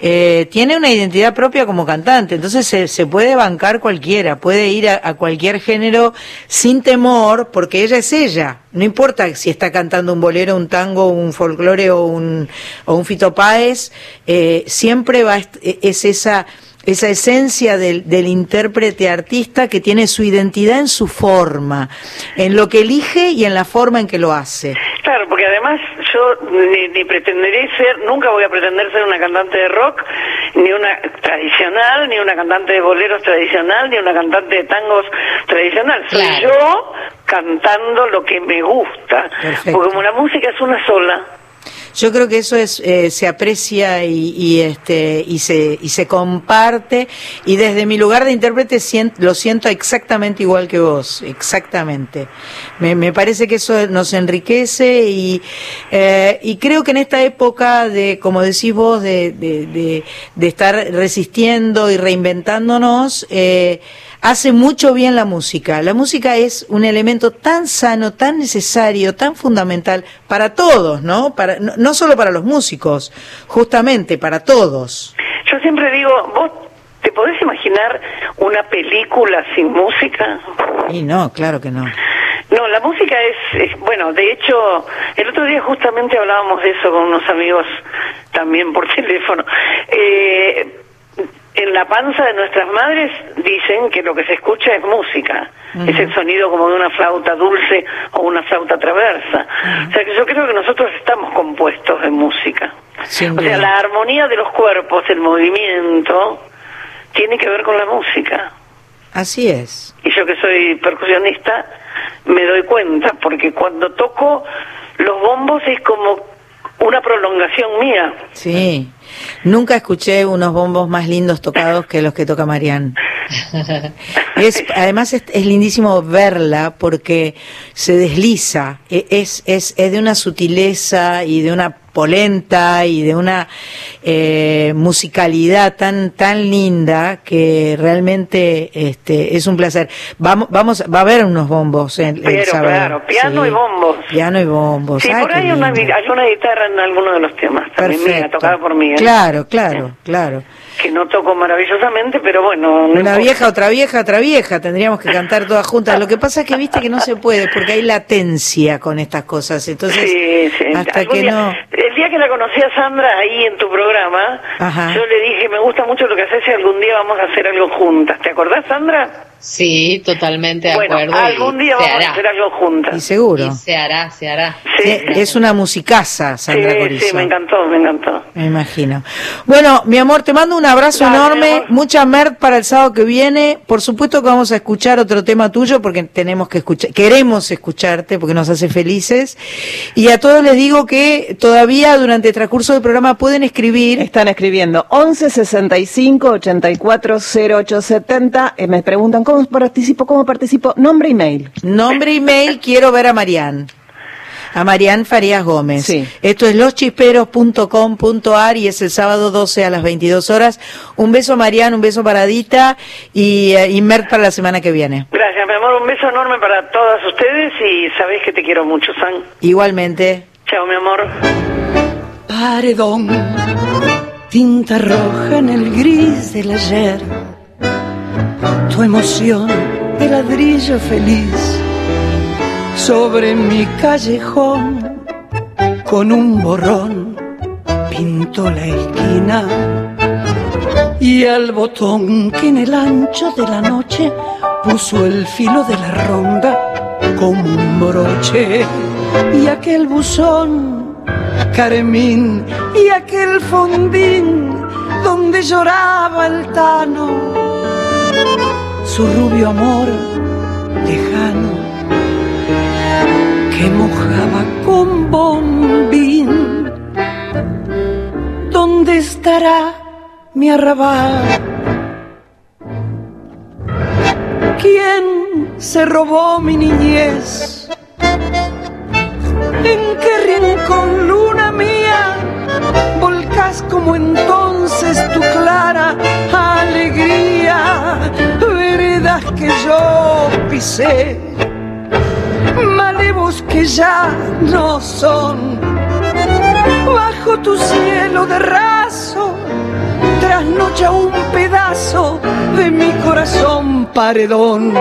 eh, tiene una identidad propia como cantante. Entonces se, se puede bancar cualquiera, puede ir a, a cualquier género sin temor, porque ella es ella. No importa si está cantando un bolero, un tango, un folclore o un, o un Fito Páez, eh, siempre va, a es esa, esa esencia del, del intérprete artista que tiene su identidad en su forma, en lo que elige y en la forma en que lo hace. Claro, porque además yo ni, ni pretenderé ser, nunca voy a pretender ser una cantante de rock, ni una tradicional, ni una cantante de boleros tradicional, ni una cantante de tangos tradicional. Soy Claro. yo cantando lo que me gusta. Perfecto. Porque como la música es una sola. Yo creo que eso es eh, se aprecia y, y, este y se y se comparte y desde mi lugar de intérprete lo siento exactamente igual que vos, exactamente. Me, me parece que eso nos enriquece y eh, y creo que en esta época de como decís vos de de, de, de estar resistiendo y reinventándonos eh, hace mucho bien la música. La música es un elemento tan sano, tan necesario, tan fundamental para todos, ¿no? Para, no, no solo para los músicos, justamente para todos. Yo siempre digo, vos te podés imaginar una película sin música? Y no, claro que no. No, la música es, es- bueno, de hecho, el otro día justamente hablábamos de eso con unos amigos también por teléfono. Eh, en la panza de nuestras madres dicen que lo que se escucha es música, es el sonido como de una flauta dulce o una flauta traversa. O sea que yo creo que nosotros estamos compuestos de música. Sin O sea, la armonía de los cuerpos, el movimiento, tiene que ver con la música. Así es. Y yo que soy percusionista, me doy cuenta, porque cuando toco los bombos es como una prolongación mía. Sí. Nunca escuché unos bombos más lindos tocados que los que toca Marian. Es, además es, es lindísimo verla porque se desliza, E- es, es, es de una sutileza y de una polenta y de una eh, musicalidad tan tan linda que realmente este es un placer. Vamos vamos va a haber unos bombos en, el Pero sábado. claro, piano Sí. y bombos. Piano y bombos. Sí, Ay, por ahí hay una, hay una guitarra en alguno de los temas, también mía, tocada por mí. ¿eh? Claro, claro, claro. Que no toco maravillosamente, pero bueno. no Una vieja, otra vieja, otra vieja, tendríamos que cantar todas juntas. Lo que pasa es que viste que no se puede, porque hay latencia con estas cosas. Entonces, Sí, sí. hasta Algún que día- no. El día que la conocí a Sandra ahí en tu programa, Ajá. yo le dije, me gusta mucho lo que haces y algún día vamos a hacer algo juntas. ¿Te acordás, Sandra? Sí, totalmente de bueno, acuerdo. algún día se vamos hará. a hacer algo juntas. Y seguro. Y se hará, se hará. Eh, Es una musicaza, Sandra sí, Corizo. sí, me encantó, me encantó. Me imagino. Bueno, mi amor, te mando un abrazo Dale, enorme, mucha merda para el sábado que viene. Por supuesto que vamos a escuchar otro tema tuyo porque tenemos que escuchar, queremos escucharte porque nos hace felices. Y a todos les digo que todavía durante el transcurso del programa pueden escribir. Están escribiendo 11 65 84 08 70. Eh, me preguntan cómo participo, cómo participo. Nombre y mail. Nombre y mail, quiero ver a Marián. A Marián Farías Gómez. Sí. Esto es loschisperos.com.ar y es el sábado 12 a las 22 horas. Un beso Marián, un beso para Dita y, eh, y Mert para la semana que viene. Gracias, mi amor. Un beso enorme para todas ustedes y sabéis que te quiero mucho, San. Igualmente. Chao, mi amor. Paredón, tinta roja en el gris del ayer, tu emoción de ladrillo feliz sobre mi callejón. Con un borrón pintó la esquina y al botón que en el ancho de la noche puso el filo de la ronda como un broche. Y aquel buzón carmín y aquel fondín donde lloraba el tano su rubio amor lejano que mojaba con bombín ¿Dónde estará mi arrabal? ¿Quién se robó mi niñez? ¿En qué rincón, luna mía, volcás como entonces tu clara alegría? Veredas que yo pisé, malevos que ya no son. Bajo tu cielo de raso, trasnocha un pedazo de mi corazón paredón.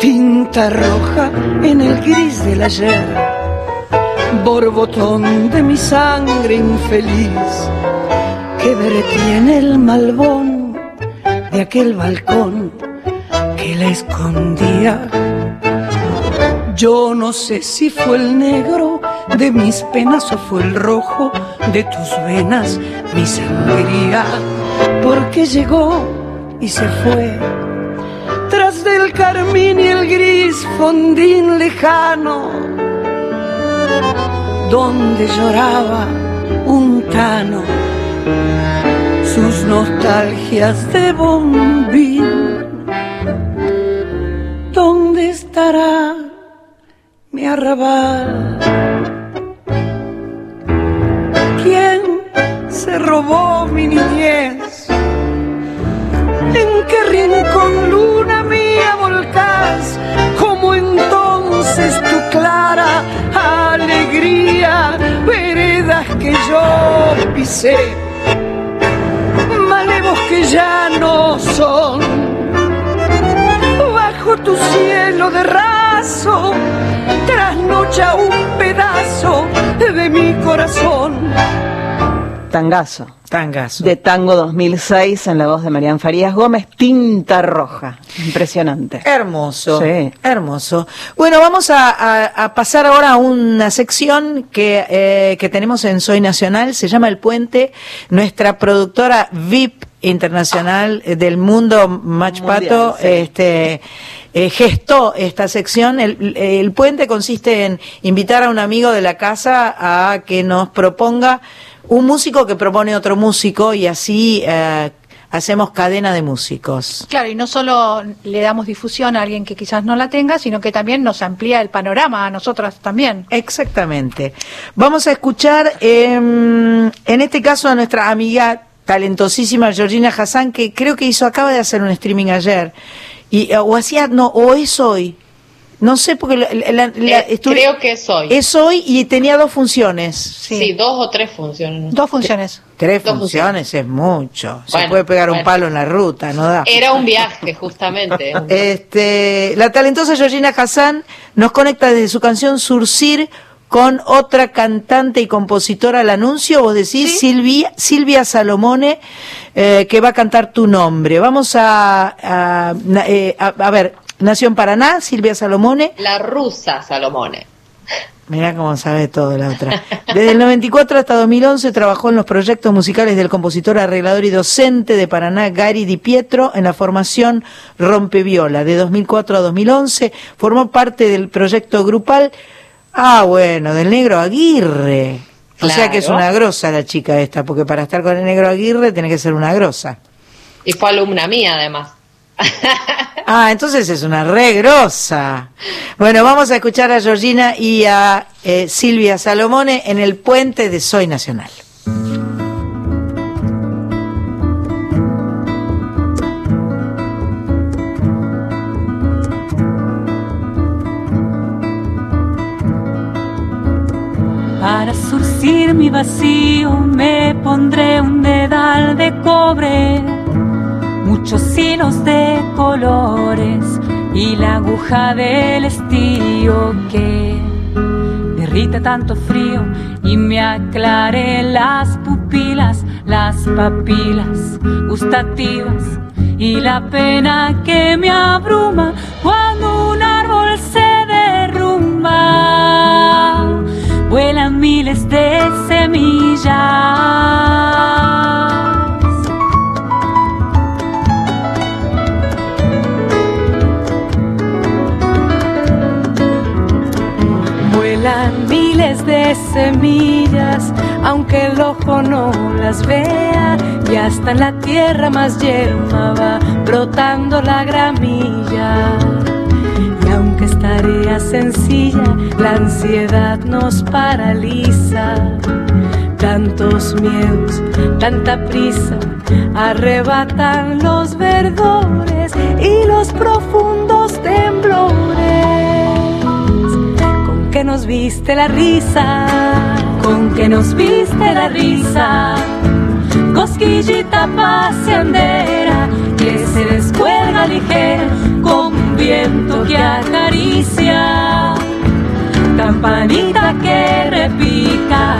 Tinta roja en el gris del ayer borbotón de mi sangre infeliz que vertí en el malvón de aquel balcón que la escondía. Yo no sé si fue el negro de mis penas o fue el rojo de tus venas mi sangría, porque llegó y se fue tras del carmín y el gris fondín lejano donde lloraba un tano sus nostalgias de bombín. Estará mi arrabal? ¿Quién se robó mi niñez? ¿En qué rincón luna mía volcás como entonces tu clara alegría? Veredas que yo pisé, malevos que ya no son. Bajo tu cielo de raso, trasnocha un pedazo de mi corazón Tangazo. Tangazo. De Tango 2006 en la voz de Marian Farías Gómez, Tinta Roja. Impresionante. Hermoso. Sí. Hermoso. Bueno, vamos a, a- a pasar ahora a una sección que, eh, que tenemos en Soy Nacional, se llama El Puente. Nuestra productora VIP internacional eh, del mundo, Machpato, sí. este, eh, gestó esta sección. El, el puente consiste en invitar a un amigo de la casa a que nos proponga un músico que propone otro músico y así eh, hacemos cadena de músicos. Claro, y no solo le damos difusión a alguien que quizás no la tenga, sino que también nos amplía el panorama a nosotras también. Exactamente. Vamos a escuchar, eh, en este caso, a nuestra amiga talentosísima Georgina Hassan, que creo que hizo, acaba de hacer un streaming ayer. Y, eh, o hacía, no, o es hoy. No sé, porque la- la- la- la- Eh, creo que es hoy. Es hoy y tenía dos funciones. Sí. dos o tres funciones. Dos funciones. Tres Dos funciones es mucho. Se puede pegar un palo en la ruta, no da. Era un viaje, justamente. Este, la talentosa Georgina Hassan nos conecta desde su canción Surcir con otra cantante y compositora al anuncio, vos decís Silvia, Silvia Salomone, eh, que va a cantar tu nombre. Vamos a, a, eh, a- a ver, nació en Paraná, Silvia Salomone, La rusa Salomone. Mirá cómo sabe todo la otra. Desde el 94 hasta 2011 trabajó en los proyectos musicales del compositor, arreglador y docente de Paraná, Gary Di Pietro, en la formación Rompeviola. De 2004 a 2011 formó parte del proyecto grupal, ah bueno, del Negro Aguirre. O sea que es una grosa la chica esta, porque para estar con el Negro Aguirre tiene que ser una grosa. Y fue alumna mía, además. Ah, entonces es una re grosa. Bueno, vamos a escuchar a Georgina y a eh, Silvia Salomone en el puente de Soy Nacional. Para surcir mi vacío me pondré un dedal de cobre, muchos hilos de colores y la aguja del estío que derrite tanto frío y me aclare las pupilas, las papilas gustativas y la pena que me abruma cuando un árbol se derrumba vuelan miles de semillas. Vuelan miles de semillas, aunque el ojo no las vea, y hasta en la tierra más yerma va brotando la gramilla. Tarea sencilla, la ansiedad nos paraliza. Tantos miedos, tanta prisa, arrebatan los verdores y los profundos temblores. Con que nos viste la risa, con que nos viste la risa, cosquillita paseandera que se descuelga ligera viento que acaricia, campanita que repica,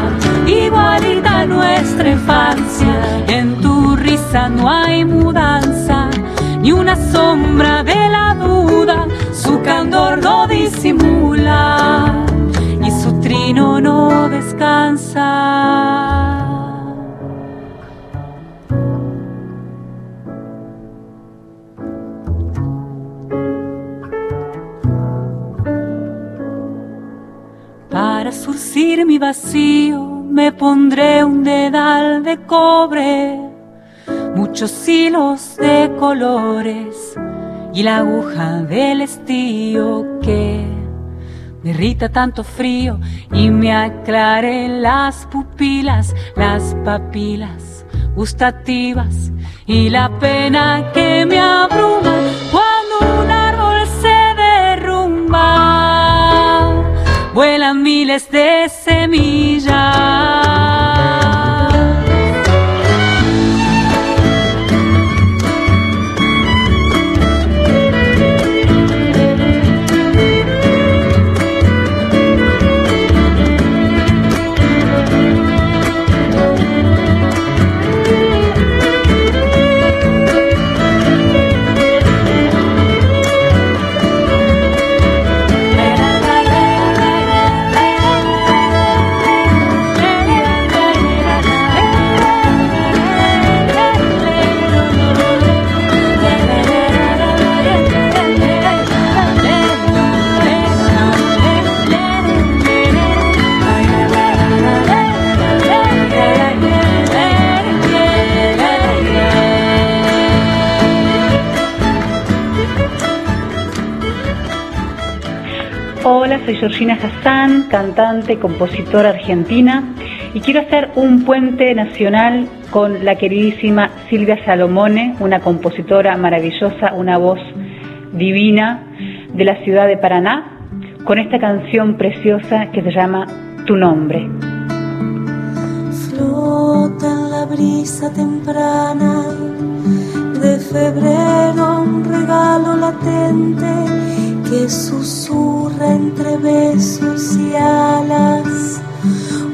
igualita nuestra infancia, en tu risa no hay mudanza, ni una sombra de la duda, su candor no disimula y su trino no descansa. Mi vacío me pondré un dedal de cobre, muchos hilos de colores y la aguja del estío que derrita tanto frío y me aclare las pupilas, las papilas gustativas y la pena que me abruma Vuelan miles de semillas. Soy Georgina Hassan, cantante, compositora argentina y quiero hacer un puente nacional con la queridísima Silvia Salomone, una compositora maravillosa, una voz divina de la ciudad de Paraná, con esta canción preciosa que se llama Tu nombre. Flota en la brisa temprana de febrero un regalo latente que susurra entre besos y alas,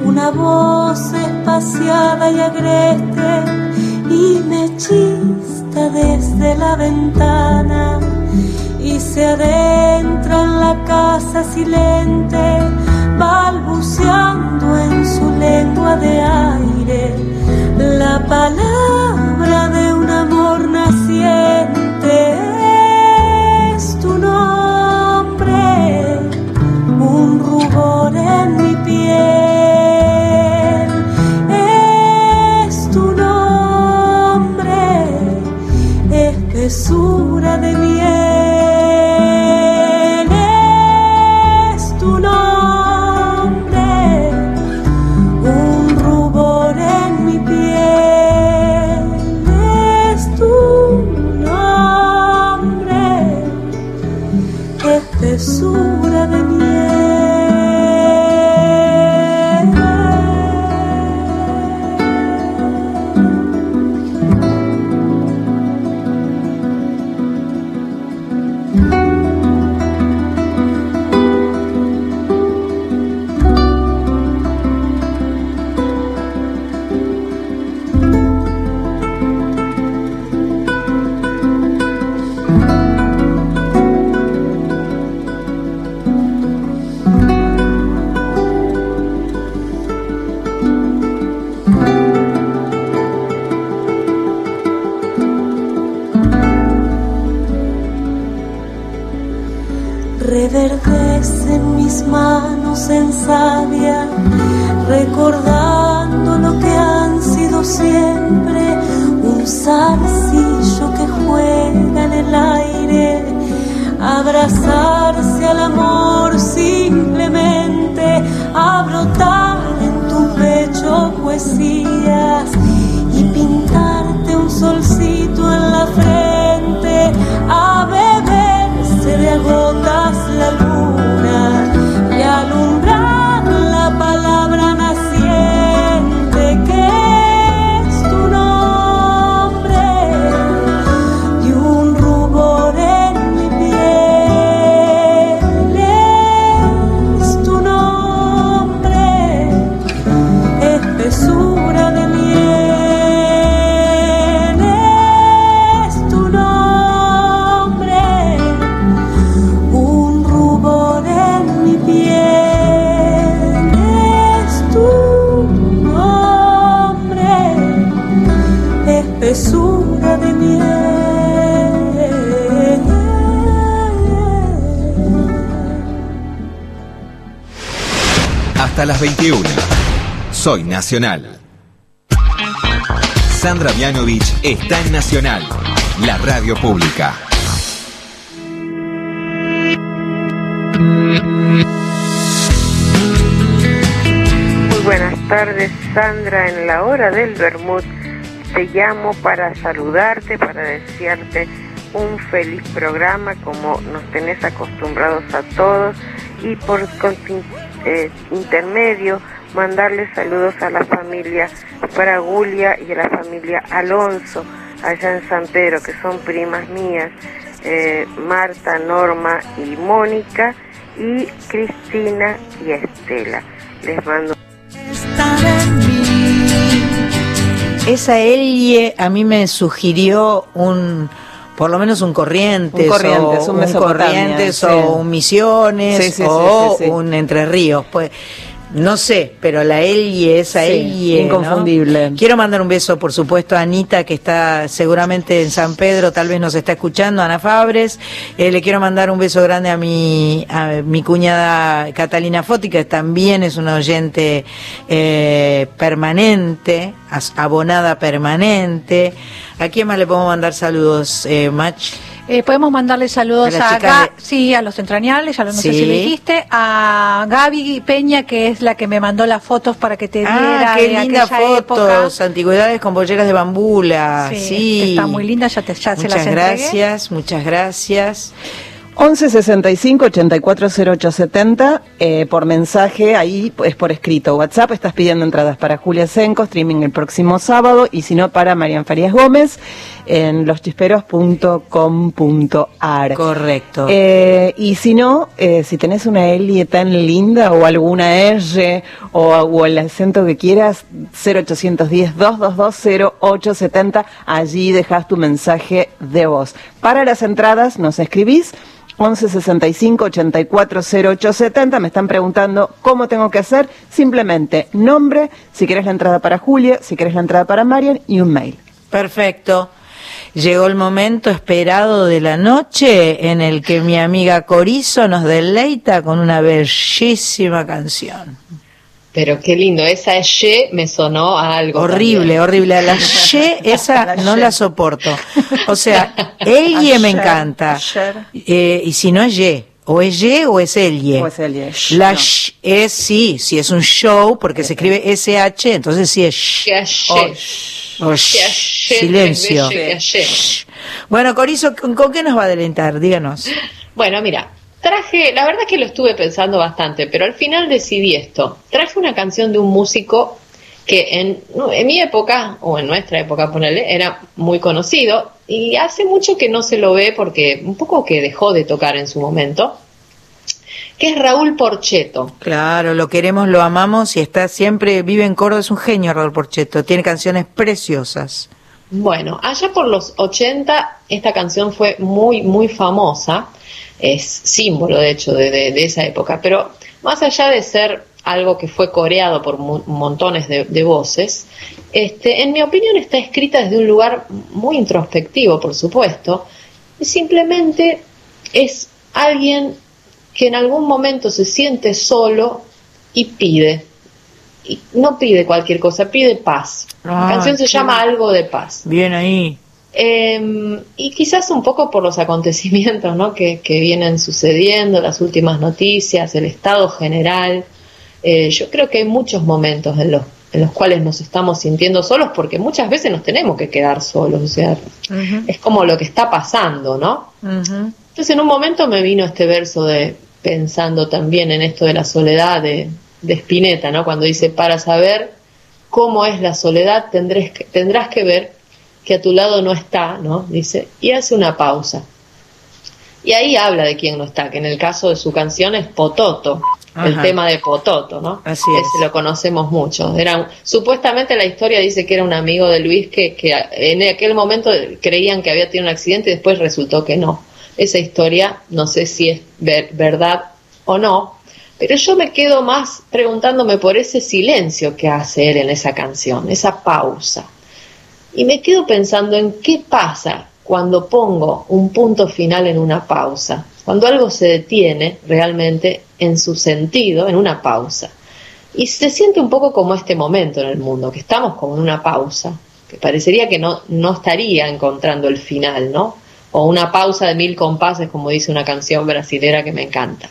una voz espaciada y agreste y me chista desde la ventana. Y se adentra en la casa silente, balbuceando en su lengua de aire. La palabra de un amor naciente en mi piel. Es tu nombre, espesura de recordando lo que han sido siempre, un zarcillo que juega en el aire, abrazarse al amor simplemente, a brotar en tu pecho poesías y pintarte un solcito en la frente, a beberse de gotas Hasta las 21. Soy Nacional. Sandra Mianovich está en Nacional, la radio pública. Muy buenas tardes, Sandra. En la hora del Bermud te llamo para saludarte, para desearte un feliz programa como nos tenés acostumbrados a todos y por intermedio mandarle saludos a la familia Fragulia y a la familia Alonso allá en San Pedro, que son primas mías, eh, Marta, Norma y Mónica, y Cristina y Estela. Les mando Esa Elie a mí me sugirió un, por lo menos un Corrientes, Un Corrientes, o un Mesopotamia, Corrientes o un Misiones Sí, sí, sí, o un Entre Ríos. Pues no sé, pero la Elie, esa Sí, Elie, ¿no? inconfundible. Quiero mandar un beso, por supuesto, a Anita, que está seguramente en San Pedro, tal vez nos está escuchando, Ana Fabres. Eh, le quiero mandar un beso grande a mi, a mi cuñada Catalina Foti, que también es una oyente eh, permanente, as- abonada permanente. ¿A quién más le podemos mandar saludos, eh, Mach? Eh, podemos mandarle saludos A a, chicas Ga- de- sí, a los entrañables, ya lo no sé si lo dijiste, a Gaby Peña, que es la que me mandó las fotos para que te diera Ah, qué de linda fotos, antigüedades con bolleras de bambula. Sí, Sí, está muy linda, ya, te, ya se las Muchas entregué. gracias, muchas gracias. 11 65 84 0870 eh, por mensaje, ahí es por escrito. WhatsApp, estás pidiendo entradas para Julia Senco, streaming el próximo sábado, y si no, para Marian Farías Gómez en loschisperos.com.ar. Correcto. Eh, y si no, eh, si tenés una L tan linda o alguna R o, o el acento que quieras, 0810-222-0870, allí dejas tu mensaje de voz. Para las entradas nos escribís 11 65 84 0870. Me están preguntando cómo tengo que hacer. Simplemente nombre, si querés la entrada para Julia, si querés la entrada para Marian y un mail. Perfecto. Llegó el momento esperado de la noche en el que mi amiga Corizo nos deleita con una bellísima canción. Pero qué lindo, esa Y me sonó a algo. Horrible, también. horrible. A la Y, esa no la soporto. O sea, ella me encanta. Eh, y si no es Y, o es Y o es el Y. O es el Y. La No. sh es sí, si es un show, porque se escribe SH, entonces sí es sh. Que ayer. O sh. O sh. Que ayer, Silencio. Bueno, Corizo, ¿con, con qué nos va a adelantar? Díganos. Bueno, mira, traje, la verdad que lo estuve pensando bastante, pero al final decidí esto. Traje una canción de un músico que en, mi época, o en nuestra época, ponerle, era muy conocido y hace mucho que no se lo ve porque un poco que dejó de tocar en su momento, que es Raúl Porcheto. Claro, lo queremos, lo amamos y está siempre, vive en Córdoba, es un genio Raúl Porcheto, tiene canciones preciosas. Bueno, allá por los 80 esta canción fue muy, muy famosa, es símbolo de hecho de, de- de esa época, pero más allá de ser algo que fue coreado por montones de, de voces, este, en mi opinión está escrita desde un lugar muy introspectivo, por supuesto, y simplemente es alguien que en algún momento se siente solo y pide. Y no pide cualquier cosa, pide paz. La Ah, canción se llama Algo de Paz. Bien ahí. Eh, y quizás un poco por los acontecimientos ¿no? que, que vienen sucediendo, las últimas noticias, el estado general. Eh, yo creo que hay muchos momentos en los, en los cuales nos estamos sintiendo solos porque muchas veces nos tenemos que quedar solos. O sea, es como lo que está pasando, ¿no? Entonces en un momento me vino este verso de pensando también en esto de la soledad de, de Spinetta, ¿no? Cuando dice, para saber cómo es la soledad tendrás que, tendrás que ver que a tu lado no está, ¿no? Dice, y hace una pausa. Y ahí habla de quién no está, que en el caso de su canción es Pototo, el tema de Pototo, ¿no? Así Ese es. lo conocemos mucho. Era, supuestamente la historia dice que era un amigo de Luis que, que en aquel momento creían que había tenido un accidente y después resultó que no. Esa historia no sé si es ver- verdad o no, pero yo me quedo más preguntándome por ese silencio que hace él en esa canción, esa pausa. Y me quedo pensando en qué pasa cuando pongo un punto final en una pausa, cuando algo se detiene realmente en su sentido, en una pausa. Y se siente un poco como este momento en el mundo, que estamos como en una pausa, que parecería que no, no estaría encontrando el final, ¿no? O una pausa de mil compases, como dice una canción brasilera que me encanta.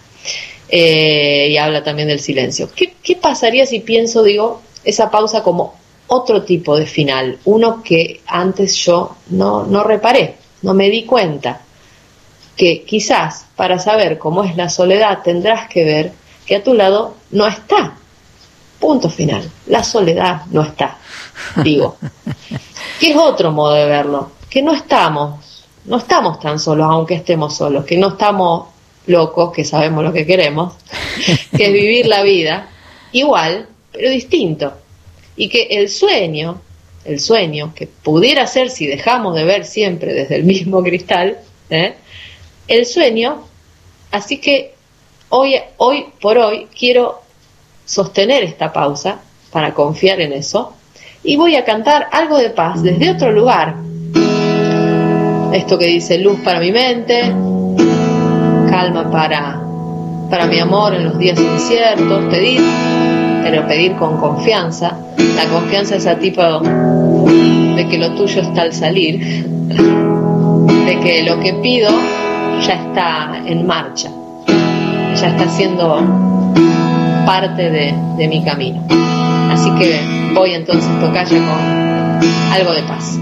Eh, y habla también del silencio. ¿Qué, qué pasaría si pienso, digo, esa pausa como otro tipo de final? Uno que antes yo no, no reparé, no me di cuenta. Que quizás para saber cómo es la soledad tendrás que ver que a tu lado no está. Punto final. La soledad no está. Digo. Que es otro modo de verlo. Que no estamos, no estamos tan solos, aunque estemos solos. Que no estamos locos, que sabemos lo que queremos. Que es vivir la vida igual, pero distinto. Y que el sueño, el sueño, que pudiera ser si dejamos de ver siempre desde el mismo cristal, ¿eh? el sueño, así que hoy, hoy por hoy quiero sostener esta pausa para confiar en eso y voy a cantar algo de paz desde otro lugar. Esto que dice luz para mi mente, calma para, para mi amor en los días inciertos, pedir, pero pedir con confianza. La confianza es a tipo de que lo tuyo está al salir. de que lo que pido ya está en marcha, ya está siendo parte de, de mi camino. Así que voy entonces tocaya con algo de paz.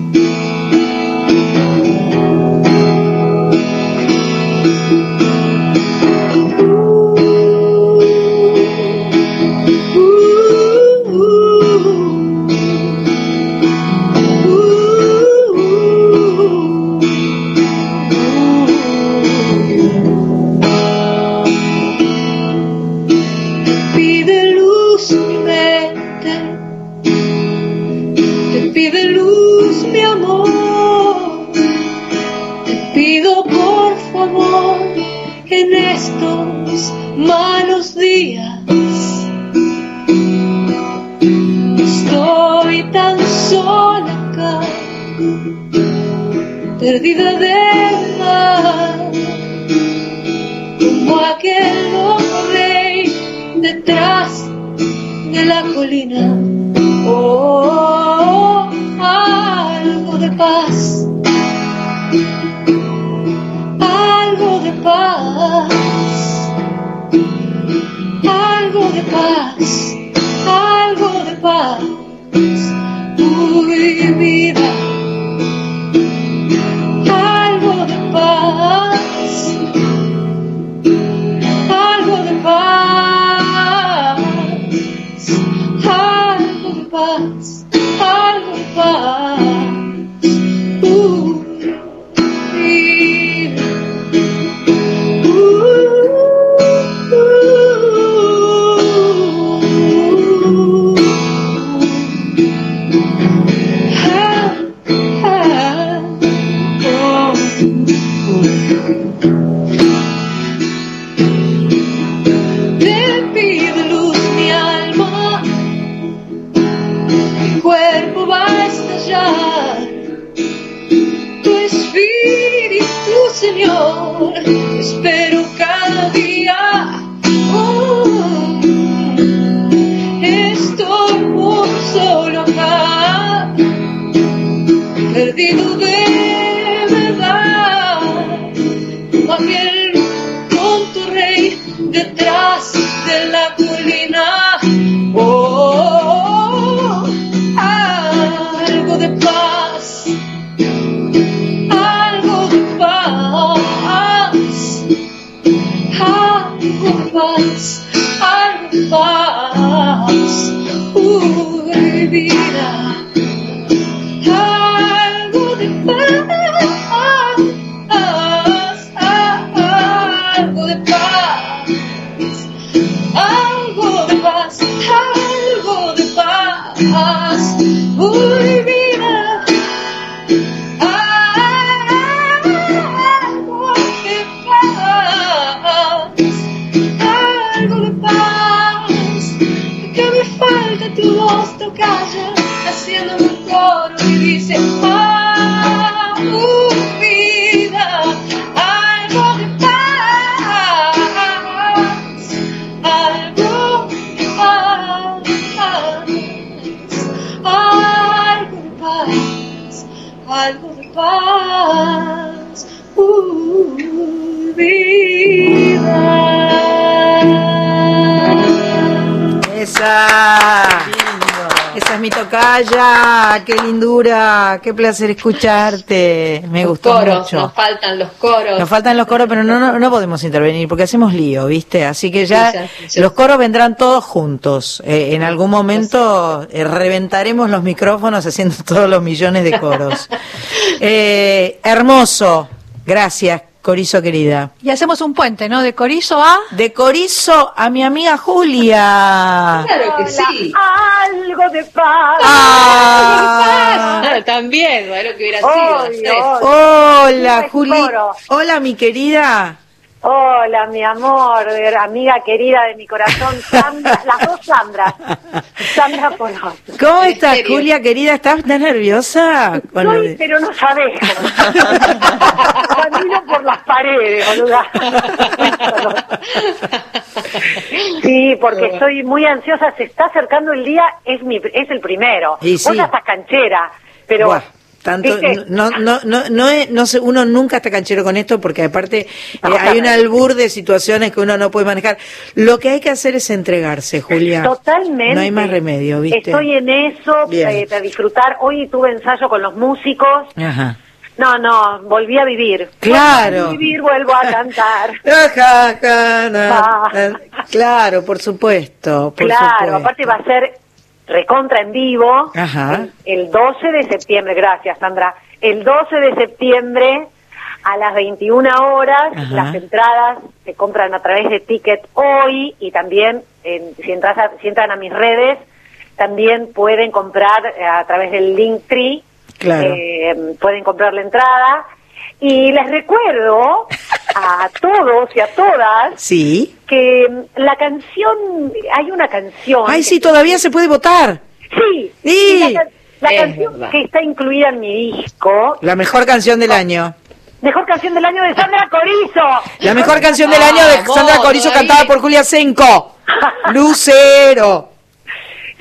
Esa. Esa es mi tocaya. Qué lindura. Qué placer escucharte. Me gustó Coros, mucho. nos faltan los coros. Nos faltan los coros, pero no, no, no podemos intervenir porque hacemos lío, ¿viste? Así que ya Sí, ya, sí. los coros vendrán todos juntos. Eh, en algún momento eh, reventaremos los micrófonos haciendo todos los millones de coros. Eh, hermoso. Gracias, Corizo querida. Y hacemos un puente, ¿no? De Corizo a... De Corizo a mi amiga Julia. Claro que sí. Algo de paz. Ah. Ah, también, bueno, que hubiera sido. obvio. Hola, Juli. Hola, mi querida. Hola, mi amor, amiga querida de mi corazón, Sandra, las dos Sandras. Sandra Polón. ¿Cómo ¿En estás, serio? Julia, querida? ¿Estás tan nerviosa? Soy, pero no sabés. Camino por las paredes, boluda. Sí, porque estoy muy ansiosa. Se está acercando el día, es mi, es el primero. Y sí. Vos ya estás canchera, pero Buah, Tanto, ¿Viste? no, no, no, no, es- no sé, uno nunca está canchero con esto porque aparte eh, hay un albur de situaciones que uno no puede manejar. Lo que hay que hacer es entregarse, Julia. Totalmente. No hay más remedio, ¿viste? Estoy en eso, eh, para disfrutar. Hoy tuve ensayo con los músicos. Ajá. No, no, volví a vivir. Claro. Volví a vivir, vuelvo a cantar. Ajá, ajá, na, Ah. Claro, por supuesto. Por claro, supuesto. aparte va a ser recontra en vivo. Ajá. El 12 de septiembre, gracias Sandra. El 12 de septiembre a las 21 horas, Ajá. las entradas se compran a través de Ticket Hoy y también en- si, entras a- si entran a mis redes, también pueden comprar eh, a través del Linktree, Claro. eh, pueden comprar la entrada. Y les recuerdo a todos y a todas Sí. que la canción, hay una canción. Ay, sí, todavía se puede votar. Sí, la, ca- la Es canción verdad. que está incluida en mi disco, La mejor canción del año. mejor canción del año de Sandra Corizo. La mejor canción del año de Sandra Corizo cantada por Julia Senco. Lucero.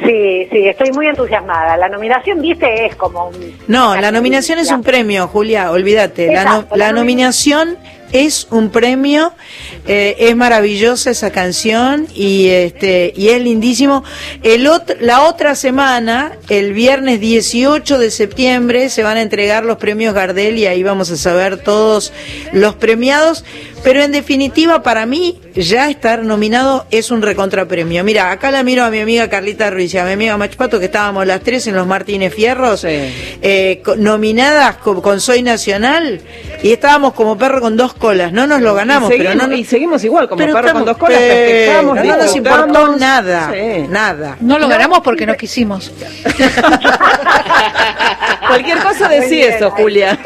Sí, sí, estoy muy entusiasmada. La nominación, viste, es como un... No, la nominación es un premio, Julia, olvídate. La, no- la nominación es un premio, eh, es maravillosa esa canción y este y es lindísimo. El la otra semana, el viernes 18 de septiembre, se van a entregar los premios Gardel y ahí vamos a saber todos los premiados. Pero en definitiva, para mí, ya estar nominado es un recontrapremio. Mira, acá la miro a mi amiga Carlita Ruiz y a mi amiga Machpato, que estábamos las tres en los Martínez Fierros, eh, nominadas co- con Soy Nacional, y estábamos como perro con dos colas. No nos lo ganamos, y pero seguimos, no, y seguimos igual, como pero perro con dos colas, pero festejamos, no nos importó nada, Sí. nada. No lo ganamos porque no quisimos. Cualquier cosa bien, eso. Julia.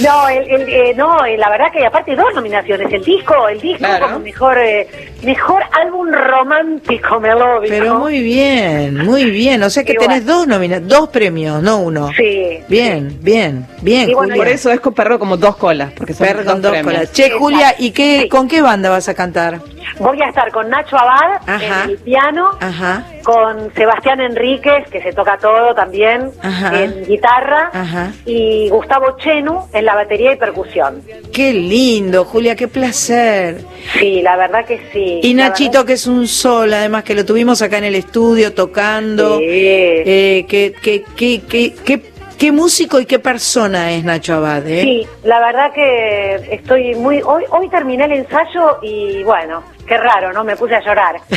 No, el, el, eh, no, eh, la verdad que aparte dos nominaciones, el disco, el disco Claro. como mejor eh, mejor álbum romántico melódico. Pero muy bien, muy bien. O sea que Y tenés dos nomina dos premios, no uno. Sí. Bien, bien, bien. Y bueno, Julia. por eso es con perro como dos colas, porque son Perro con dos colas. Che, Julia, ¿y qué, con qué banda vas a cantar? Voy a estar con Nacho Abad Ajá. en el piano, Ajá, con Sebastián Enríquez, que se toca todo también, Ajá. en guitarra, ajá. y Gustavo Chenu en la batería y percusión. Qué lindo, Julia, qué placer. Sí, la verdad que sí. Y Nachito, verdad- que es un sol, además que lo tuvimos acá en el estudio tocando. Sí. Eh, qué, qué, qué, qué, qué- qué músico y qué persona es Nacho Abad, ¿eh? Sí, la verdad que estoy muy... Hoy, hoy terminé el ensayo y bueno, qué raro, ¿no? Me puse a llorar.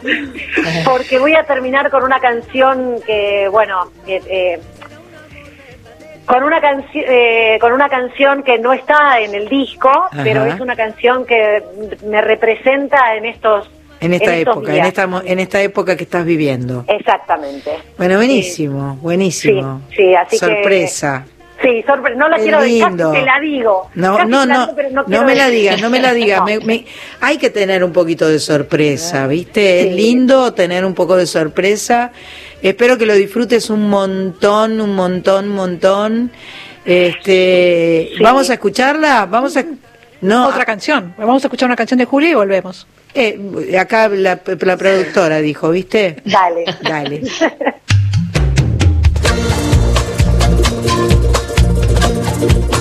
Porque voy a terminar con una canción que, bueno, eh, con una canción con una canción que no está en el disco, Ajá. pero es una canción que me representa en estos En esta estos época, en esta, en esta época que estás viviendo. Exactamente. Bueno, buenísimo, buenísimo. Sí, sí, así que- Sorpresa. Sí, sorpre- no la Qué quiero decir, te la digo. No, Casi no, no, digo, pero no, me la digas, no me la digas. Me- me- hay que tener un poquito de sorpresa, ¿viste? Es lindo tener un poco de sorpresa. Espero que lo disfrutes un montón, un montón, un montón. Este, vamos a escucharla, vamos a no Otra canción. Vamos a escuchar una canción de Julia y volvemos. eh, acá la, la productora dijo, ¿viste? Dale. Dale. Miles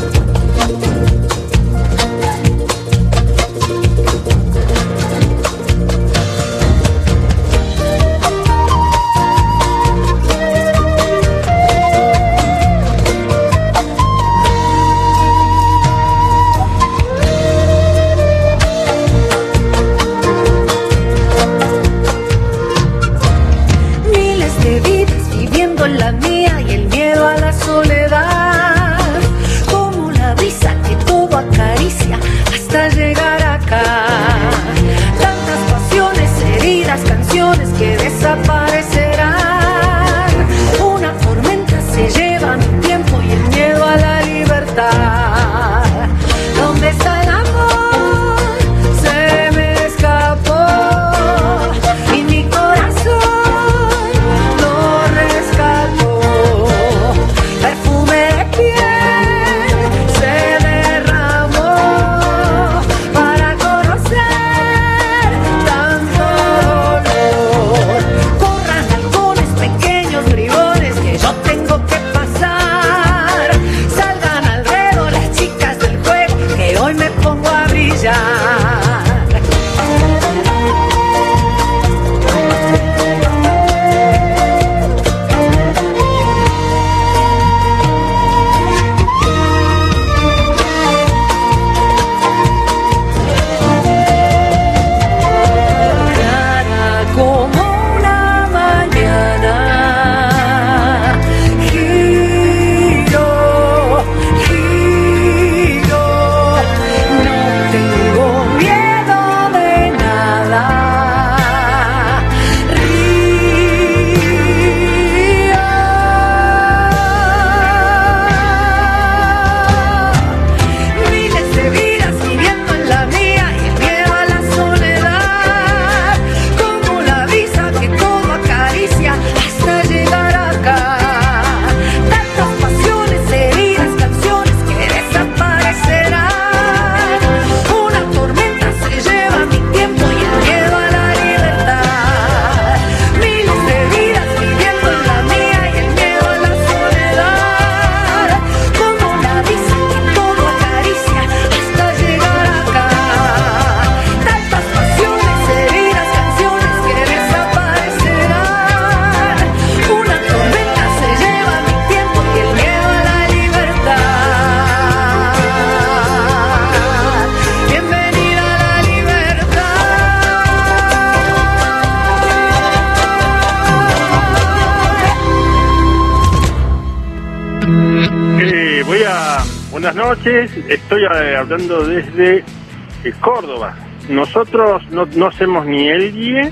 Estoy eh, hablando desde eh, Córdoba. Nosotros no, hacemos ni el IE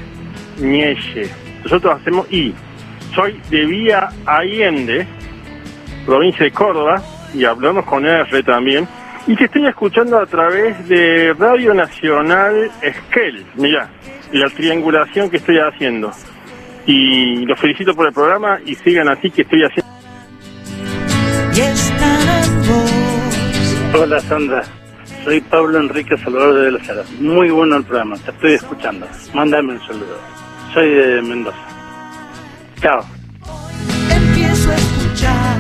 ni elle. Nosotros hacemos I. Soy de Vía Allende, provincia de Córdoba, y hablamos con R también. Y te estoy escuchando a través de Radio Nacional Esquel. Mira, la triangulación que estoy haciendo. Y los felicito por el programa y sigan así que estoy haciendo. Hola Sandra, soy Pablo Enrique Salvador de la Sala. Muy bueno el programa, te estoy escuchando. Mándame un saludo. Soy de Mendoza. Chao.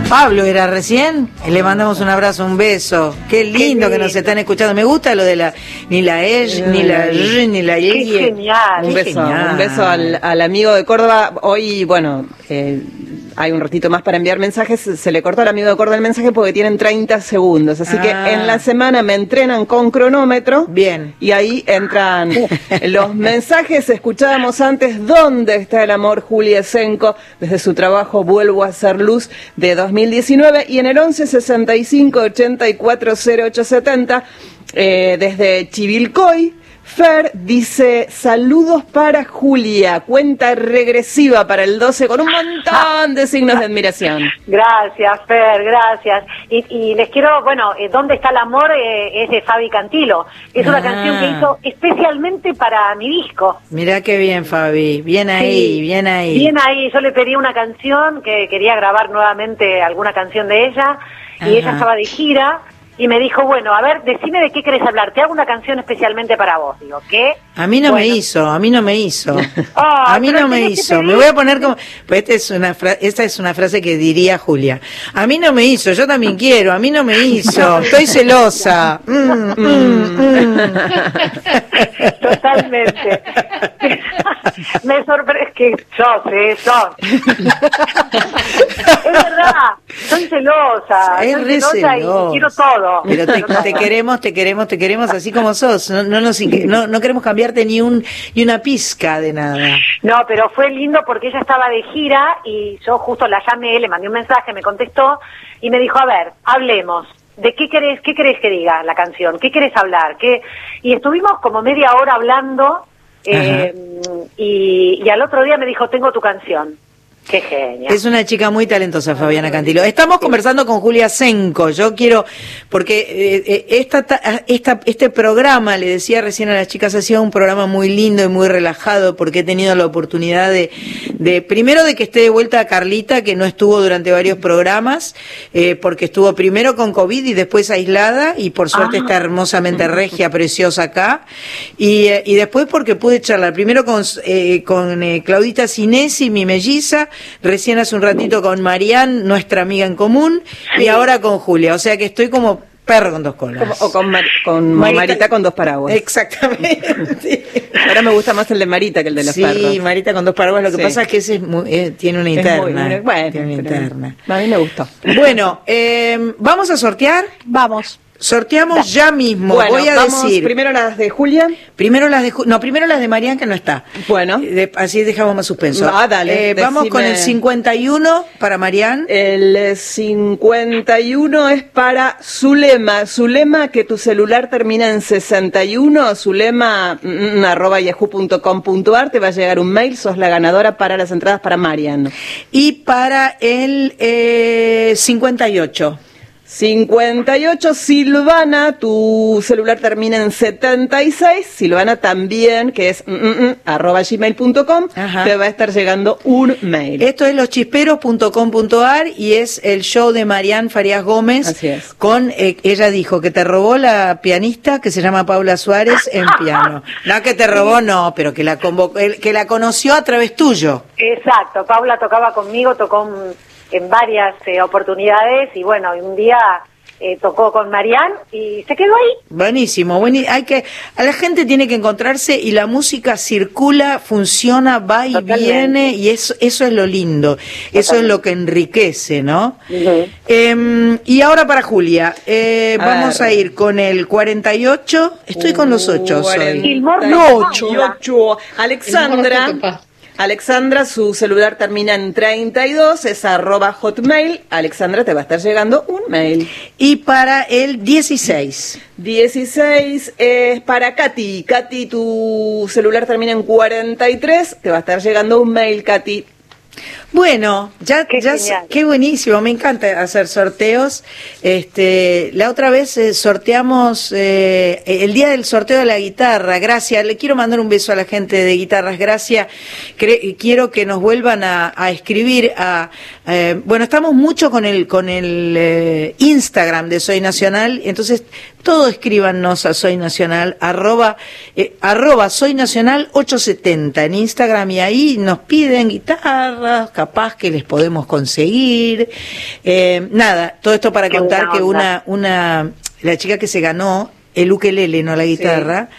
Pablo era recién, le mandamos un abrazo, un beso. Qué lindo que nos están escuchando. Me gusta lo de la ni la ell, ni la r, ni la y. genial. Un Qué beso, genial. un beso al, al amigo de Córdoba. Hoy, bueno, eh, hay un ratito más para enviar mensajes. Se le cortó al amigo de Córdoba el mensaje porque tienen 30 segundos. Así que Ah. en la semana me entrenan con cronómetro. Bien. Y ahí entran los mensajes. Escuchábamos antes ¿Dónde está el amor? Julia Senko, desde su trabajo Vuelvo a ser luz de 2019. Y en el 11 65 84 0870, eh, desde Chivilcoy. Fer dice, saludos para Julia, cuenta regresiva para el 12 con un montón de signos de admiración. Gracias, Fer, gracias. Y, y les quiero, bueno, eh, ¿Dónde está el amor? Eh, es de Fabi Cantilo. Es una Ah. canción que hizo especialmente para mi disco. Mirá qué bien, Fabi. Bien ahí, Sí. bien ahí. Bien ahí, yo le pedí una canción, que quería grabar nuevamente alguna canción de ella, y Ajá. ella estaba de gira, y me dijo, bueno, a ver, decime de qué querés hablar, te hago una canción especialmente para vos. Digo, ¿qué? A mí no Bueno. me hizo, a mí no me hizo. A mí no me hizo. Me voy a poner como. Pues esta es una fra- esta es una frase que diría Julia. A mí no me hizo, yo también quiero. A mí no me hizo. Estoy celosa. Mm, mm, mm. Totalmente. Me sorprende, que sos, eh, sos. es verdad, soy celosa, Es soy celosa y quiero todo. Pero te, queremos, te queremos, te queremos así como sos. No, no, nos inque- no, no queremos cambiarte ni un ni una pizca de nada. No, pero fue lindo porque ella estaba de gira y yo justo la llamé, le mandé un mensaje, me contestó y me dijo, a ver, hablemos. ¿De qué querés, qué querés que diga la canción? ¿Qué querés hablar? ¿Qué? Y estuvimos como media hora hablando eh, y, y al otro día me dijo, tengo tu canción. Qué genial. Es una chica muy talentosa, Fabiana Cantilo. Estamos conversando con Julia Senco. Yo quiero, porque eh, eh, esta, ta- esta, este programa, le decía recién a las chicas, ha sido un programa muy lindo y muy relajado, porque he tenido la oportunidad de, de primero de que esté de vuelta Carlita, que no estuvo durante varios programas, eh, porque estuvo primero con COVID y después aislada, y por suerte Ah. está hermosamente regia, preciosa acá, y, eh, y después porque pude charlar primero con, eh, con eh, Claudita Sinesi, mi melliza, recién hace un ratito con Marian, nuestra amiga en común, y ahora con Julia, o sea que estoy como perro con dos colas. Como- o con, Mar- con Marita- Marita, con dos paraguas. Exactamente. Ahora me gusta más el de Marita que el de los sí, perros. Marita con dos paraguas, lo que Sí. pasa es que ese es muy- eh, tiene una Es interna. muy- bueno, tiene una interna. A mí me gustó. Bueno, eh, ¿vamos a sortear? Vamos. Sorteamos ya mismo. Bueno, Voy a vamos decir. primero las de Julia. Primero las de no, primero las de Marian que no está. Bueno. De- así dejamos más suspenso. Ah, dale, Eh, vamos con el 51 para Marian. El eh, 51 es para Zulema. Zulema, que tu celular termina en 61. Zulema, mm, arroba yahoo.com.ar. Te va a llegar un mail. Sos la ganadora para las entradas para Marian. Y para el eh, 58. 58, Silvana, tu celular termina en 76. Silvana también, que es mm, mm, mm, arroba gmail.com. Te va a estar llegando un mail. Esto es loschisperos.com.ar y es el show de Marian Farías Gómez. Así es. Con, eh, ella dijo que te robó la pianista que se llama Paula Suárez en piano. No que te robó, no, pero que la convocó, el- que la conoció a través tuyo. Exacto, Paula tocaba conmigo, tocó en, en varias eh, oportunidades y bueno, y un día eh, tocó con Marián y se quedó ahí. Buenísimo, buení- hay que, a la gente tiene que encontrarse y la música circula, funciona, va y viene y eso, eso es lo lindo, eso es lo que enriquece, ¿no? Em, y ahora para Julia, eh, A vamos ver. a ir con el 48, estoy con los 8 hoy. 48. Alexandra. Alexandra, su celular termina en 32, es arroba hotmail. Alexandra, te va a estar llegando un mail. Y para el 16. 16 es para Katy. Katy, tu celular termina en 43, te va a estar llegando un mail, Katy. Bueno, ya, Qué ya, qué buenísimo, me encanta hacer sorteos. Este, la otra vez eh, sorteamos eh, el día del sorteo de la guitarra. Gracias, le quiero mandar un beso a la gente de guitarras. Gracias. Quiero que nos vuelvan a, a escribir. A, eh, bueno, estamos mucho con el con el eh, Instagram de Soy Nacional, entonces todo escríbanos a Soy Nacional arroba arroba Soy Nacional 870 en Instagram y ahí nos piden guitarras, capaz que les podemos conseguir. Eh, nada, todo esto para Qué contar que una una la chica que se ganó el ukelele, no la guitarra.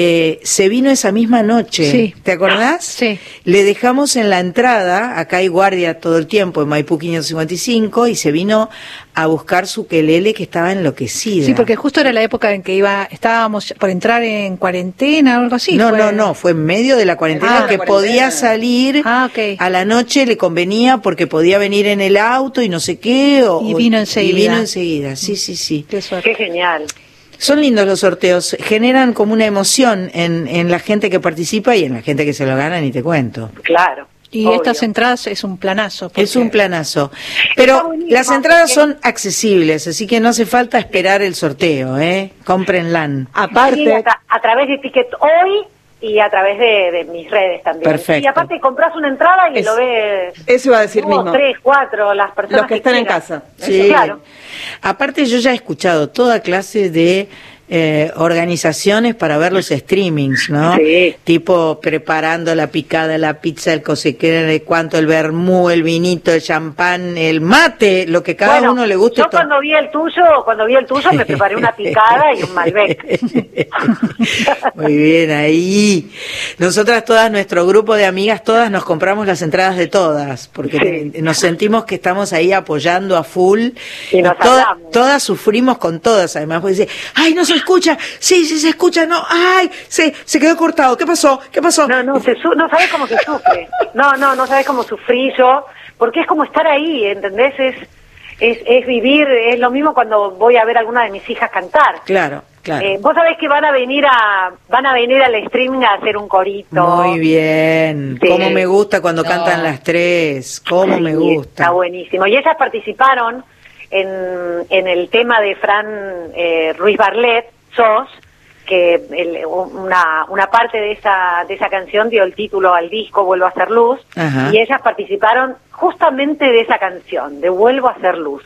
Eh, se vino esa misma noche, Sí. ¿te acordás? Sí. Le dejamos en la entrada, acá hay guardia todo el tiempo, en Maipú 555, y se vino a buscar su quelele que estaba enloquecida. Sí, porque justo era la época en que iba, estábamos por entrar en cuarentena o algo así. no, fue- no, no, fue en medio de la cuarentena Ah, que la podía salir Ah, a la noche, le convenía porque podía venir en el auto y no sé qué. o- Y vino enseguida. Y vino enseguida, sí, sí, sí. Qué suerte. Qué genial. Son lindos los sorteos, generan como una emoción en, en la gente que participa y en la gente que se lo gana, ni te cuento. Claro. Y obvio. estas entradas es un planazo. Es un planazo. Pero las entradas son accesibles, así que no hace falta esperar el sorteo, ¿eh? Cómprenla. Sí, a, tra- a través de Ticket Hoy y a través de, de mis redes también. Perfecto. Y aparte compras una entrada y Es- lo ves Eso iba a decir mismo. tres, cuatro, las personas Los que están en casa. Sí. Claro. Aparte yo ya he escuchado toda clase de eh, organizaciones para ver los streamings, ¿no? Tipo preparando la picada, la pizza, el cosequero, el cuanto, el vermú, el vinito, el champán, el mate, lo que cada Bueno, uno le guste. Yo cuando vi el tuyo, cuando vi el tuyo me preparé una picada y un Malbec. Muy bien, ahí. Nosotras todas, nuestro grupo de amigas, todas nos compramos las entradas de todas, porque nos sentimos que estamos ahí apoyando a full. Y nos toda- todas sufrimos con todas, además, porque dice, ay, no se escucha, sí, sí se escucha, no, ay, se, se quedó cortado, ¿qué pasó? ¿Qué pasó? No, no, se su- no sabes cómo se sufre. No, no, no sabes cómo sufrí yo, porque es como estar ahí, ¿entendés? Es, es, es vivir, es lo mismo cuando voy a ver a alguna de mis hijas cantar. Claro, claro. Eh, Vos sabés que van a venir a van a venir al streaming a hacer un corito. Muy bien, Sí. cómo me gusta cuando No. cantan las tres, cómo me gusta. Está buenísimo. Y ellas participaron en, en el tema de Fran eh, Ruiz Barlet, SOS, que el- una, una parte de esa, de esa canción dio el título al disco Vuelvo a hacer luz, Ajá. y ellas participaron justamente de esa canción, de Vuelvo a hacer luz.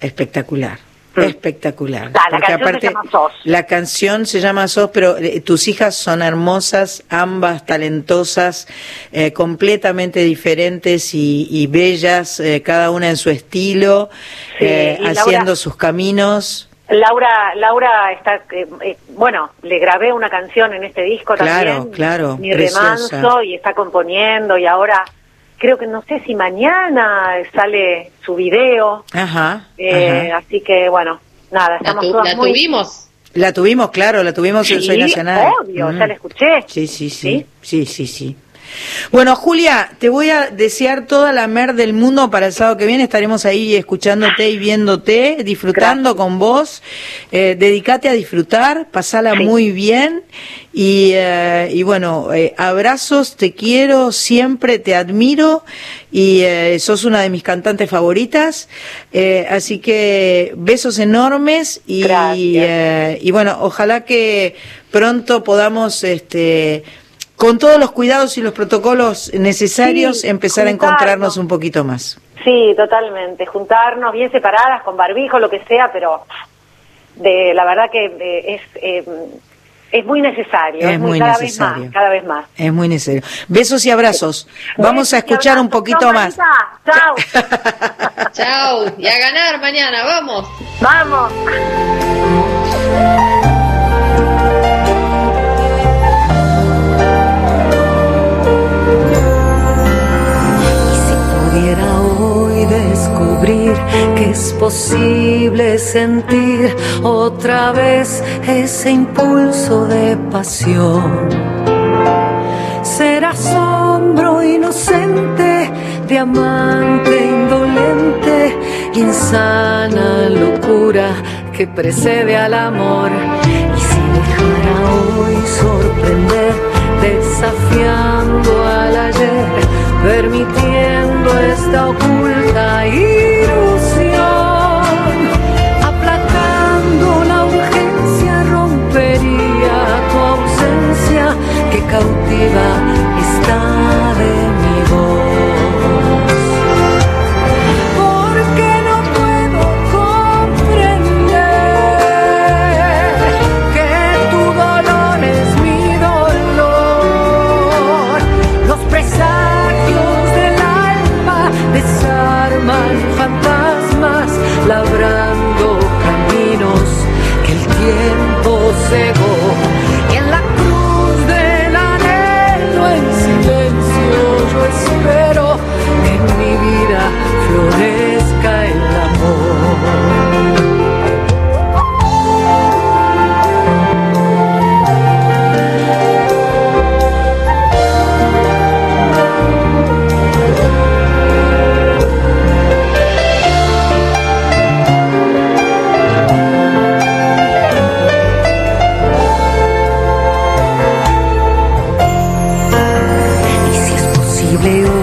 Espectacular. Espectacular. Ah, la canción se llama SOS. La canción se llama SOS, pero eh, tus hijas son hermosas, ambas talentosas, eh, completamente diferentes y, y bellas, eh, cada una en su estilo, Sí, eh, Laura- haciendo sus caminos. Laura, Laura está, bueno, le grabé una canción en este disco Claro, también, claro, Mi preciosa. remanso, y está componiendo, y ahora creo que no sé si mañana sale su video, Ajá. eh, ajá. así que bueno, nada, estamos tu- todas la muy... tuvimos. La tuvimos, claro, la tuvimos en Sí, Soy Nacional. obvio, Mm. ya la escuché. Sí, sí, sí, sí, sí, sí. Bueno, Julia, te voy a desear toda la mer del mundo para el sábado que viene. Estaremos ahí escuchándote y viéndote, disfrutando con vos. Eh, dedicate a disfrutar, pasala muy bien. Y, eh, y bueno, eh, abrazos, te quiero, siempre te admiro y eh, sos una de mis cantantes favoritas. Así que besos enormes y, y bueno, ojalá que pronto podamos este con todos los cuidados y los protocolos necesarios Sí, empezar a encontrarnos un poquito más. Sí, totalmente, juntarnos bien separadas, con barbijo, lo que sea, pero de la verdad que eh, es... eh, es muy necesario, Es es muy, muy cada necesario. vez más, cada vez más. Es muy necesario. Besos y abrazos. Vamos a escuchar un poquito más. Chao. Chao. Y a ganar mañana, vamos. Vamos. Que es posible sentir otra vez ese impulso de pasión. Ser asombro diamante indolente, insana locura que precede al amor. Y si dejara hoy sorprender, desafiando al ayer, permitiendo esta oculta ilusión, cautiva está de mi voz. Porque no puedo comprender que tu dolor es mi dolor. Los presagios del alma desarman fantasmas, labrando caminos que el tiempo cegó. Florezca el amor. Y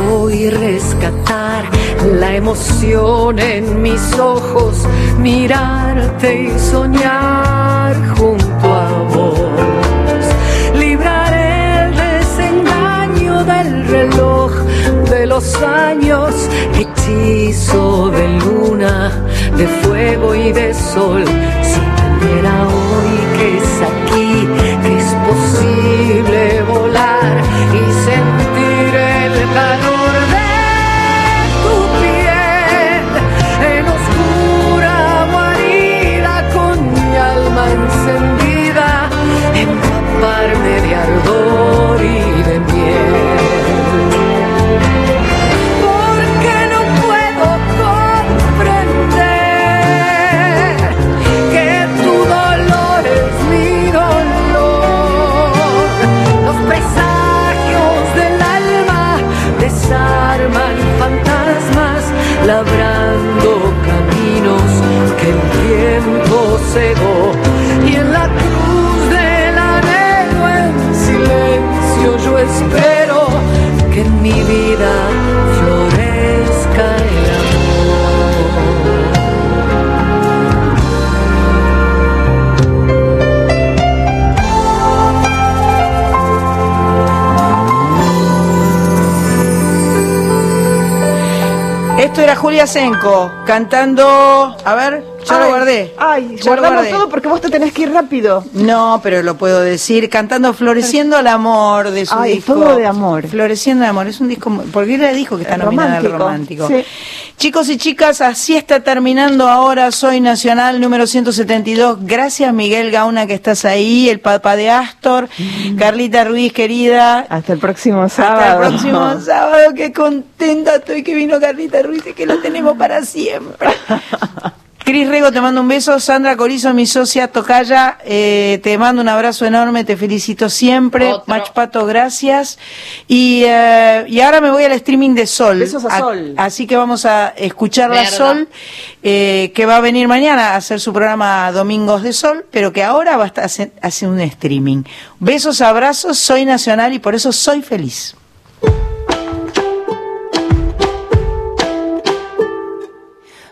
emoción en mis ojos, mirarte y soñar junto a vos, librar el desengaño del reloj de los años, hechizo de luna, de fuego y de sol. Si entendiera hoy que es aquí, que es posible volar y sentir el calor de ardor y de miel. Porque no puedo comprender que tu dolor es mi dolor. Los presagios del alma desarman fantasmas, labrando caminos que el tiempo cegó. Espero que en mi vida Esto era Julia Senko cantando. A ver, ya lo guardé. Ay, Ya guardamos guardé. todo porque vos te tenés que ir rápido. No, pero lo puedo decir, cantando Floreciendo el Amor de su Ay, disco. todo de amor. Floreciendo el Amor, es un disco, porque ella dijo que está nominada al romántico, romántico. sí. Chicos y chicas, así está terminando ahora Soy Nacional número 172. Gracias Miguel Gauna que estás ahí, el papá de Astor, Carlita Ruiz querida. Mm. Hasta el próximo Hasta sábado. el próximo sábado, qué contenta estoy que vino Carlita Ruiz y que lo tenemos para siempre. Cris Rego, te mando un beso. Sandra Corizo, mi socia Tocaya, eh, te mando un abrazo enorme, te felicito siempre. Otro. Mach Pato, gracias. Y, eh, y ahora me voy al streaming de Sol. Besos a Sol. Así que vamos a escuchar la Verdad. Sol, eh, que va a venir mañana a hacer su programa Domingos de Sol, pero que ahora va a estar hace- haciendo un streaming. Besos, abrazos, soy nacional y por eso soy feliz.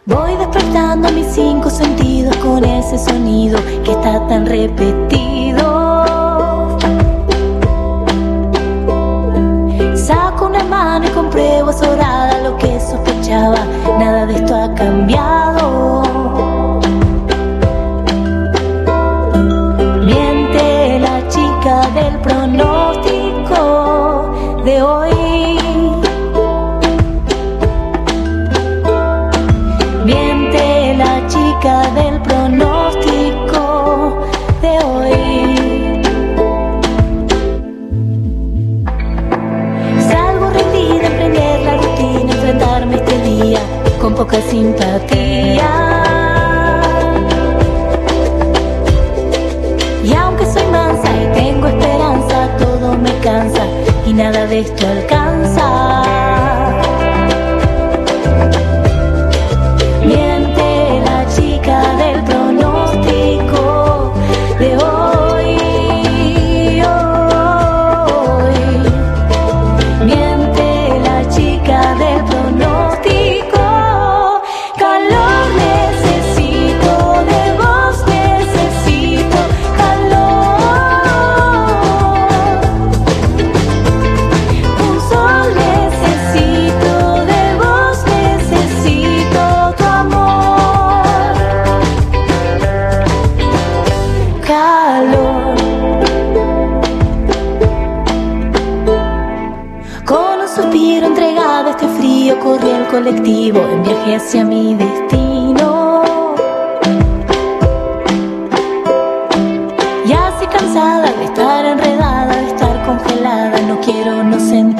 Voy despertando mis cinco sentidos con ese sonido que está tan repetido. Saco una mano y compruebo azorada lo que sospechaba. Nada de esto ha cambiado. Poca simpatía. Y aunque soy mansa y tengo esperanza, todo me cansa y nada de esto alcanza. Colectivo en viaje hacia mi destino. Y así cansada de estar enredada, de estar congelada, no quiero no sentir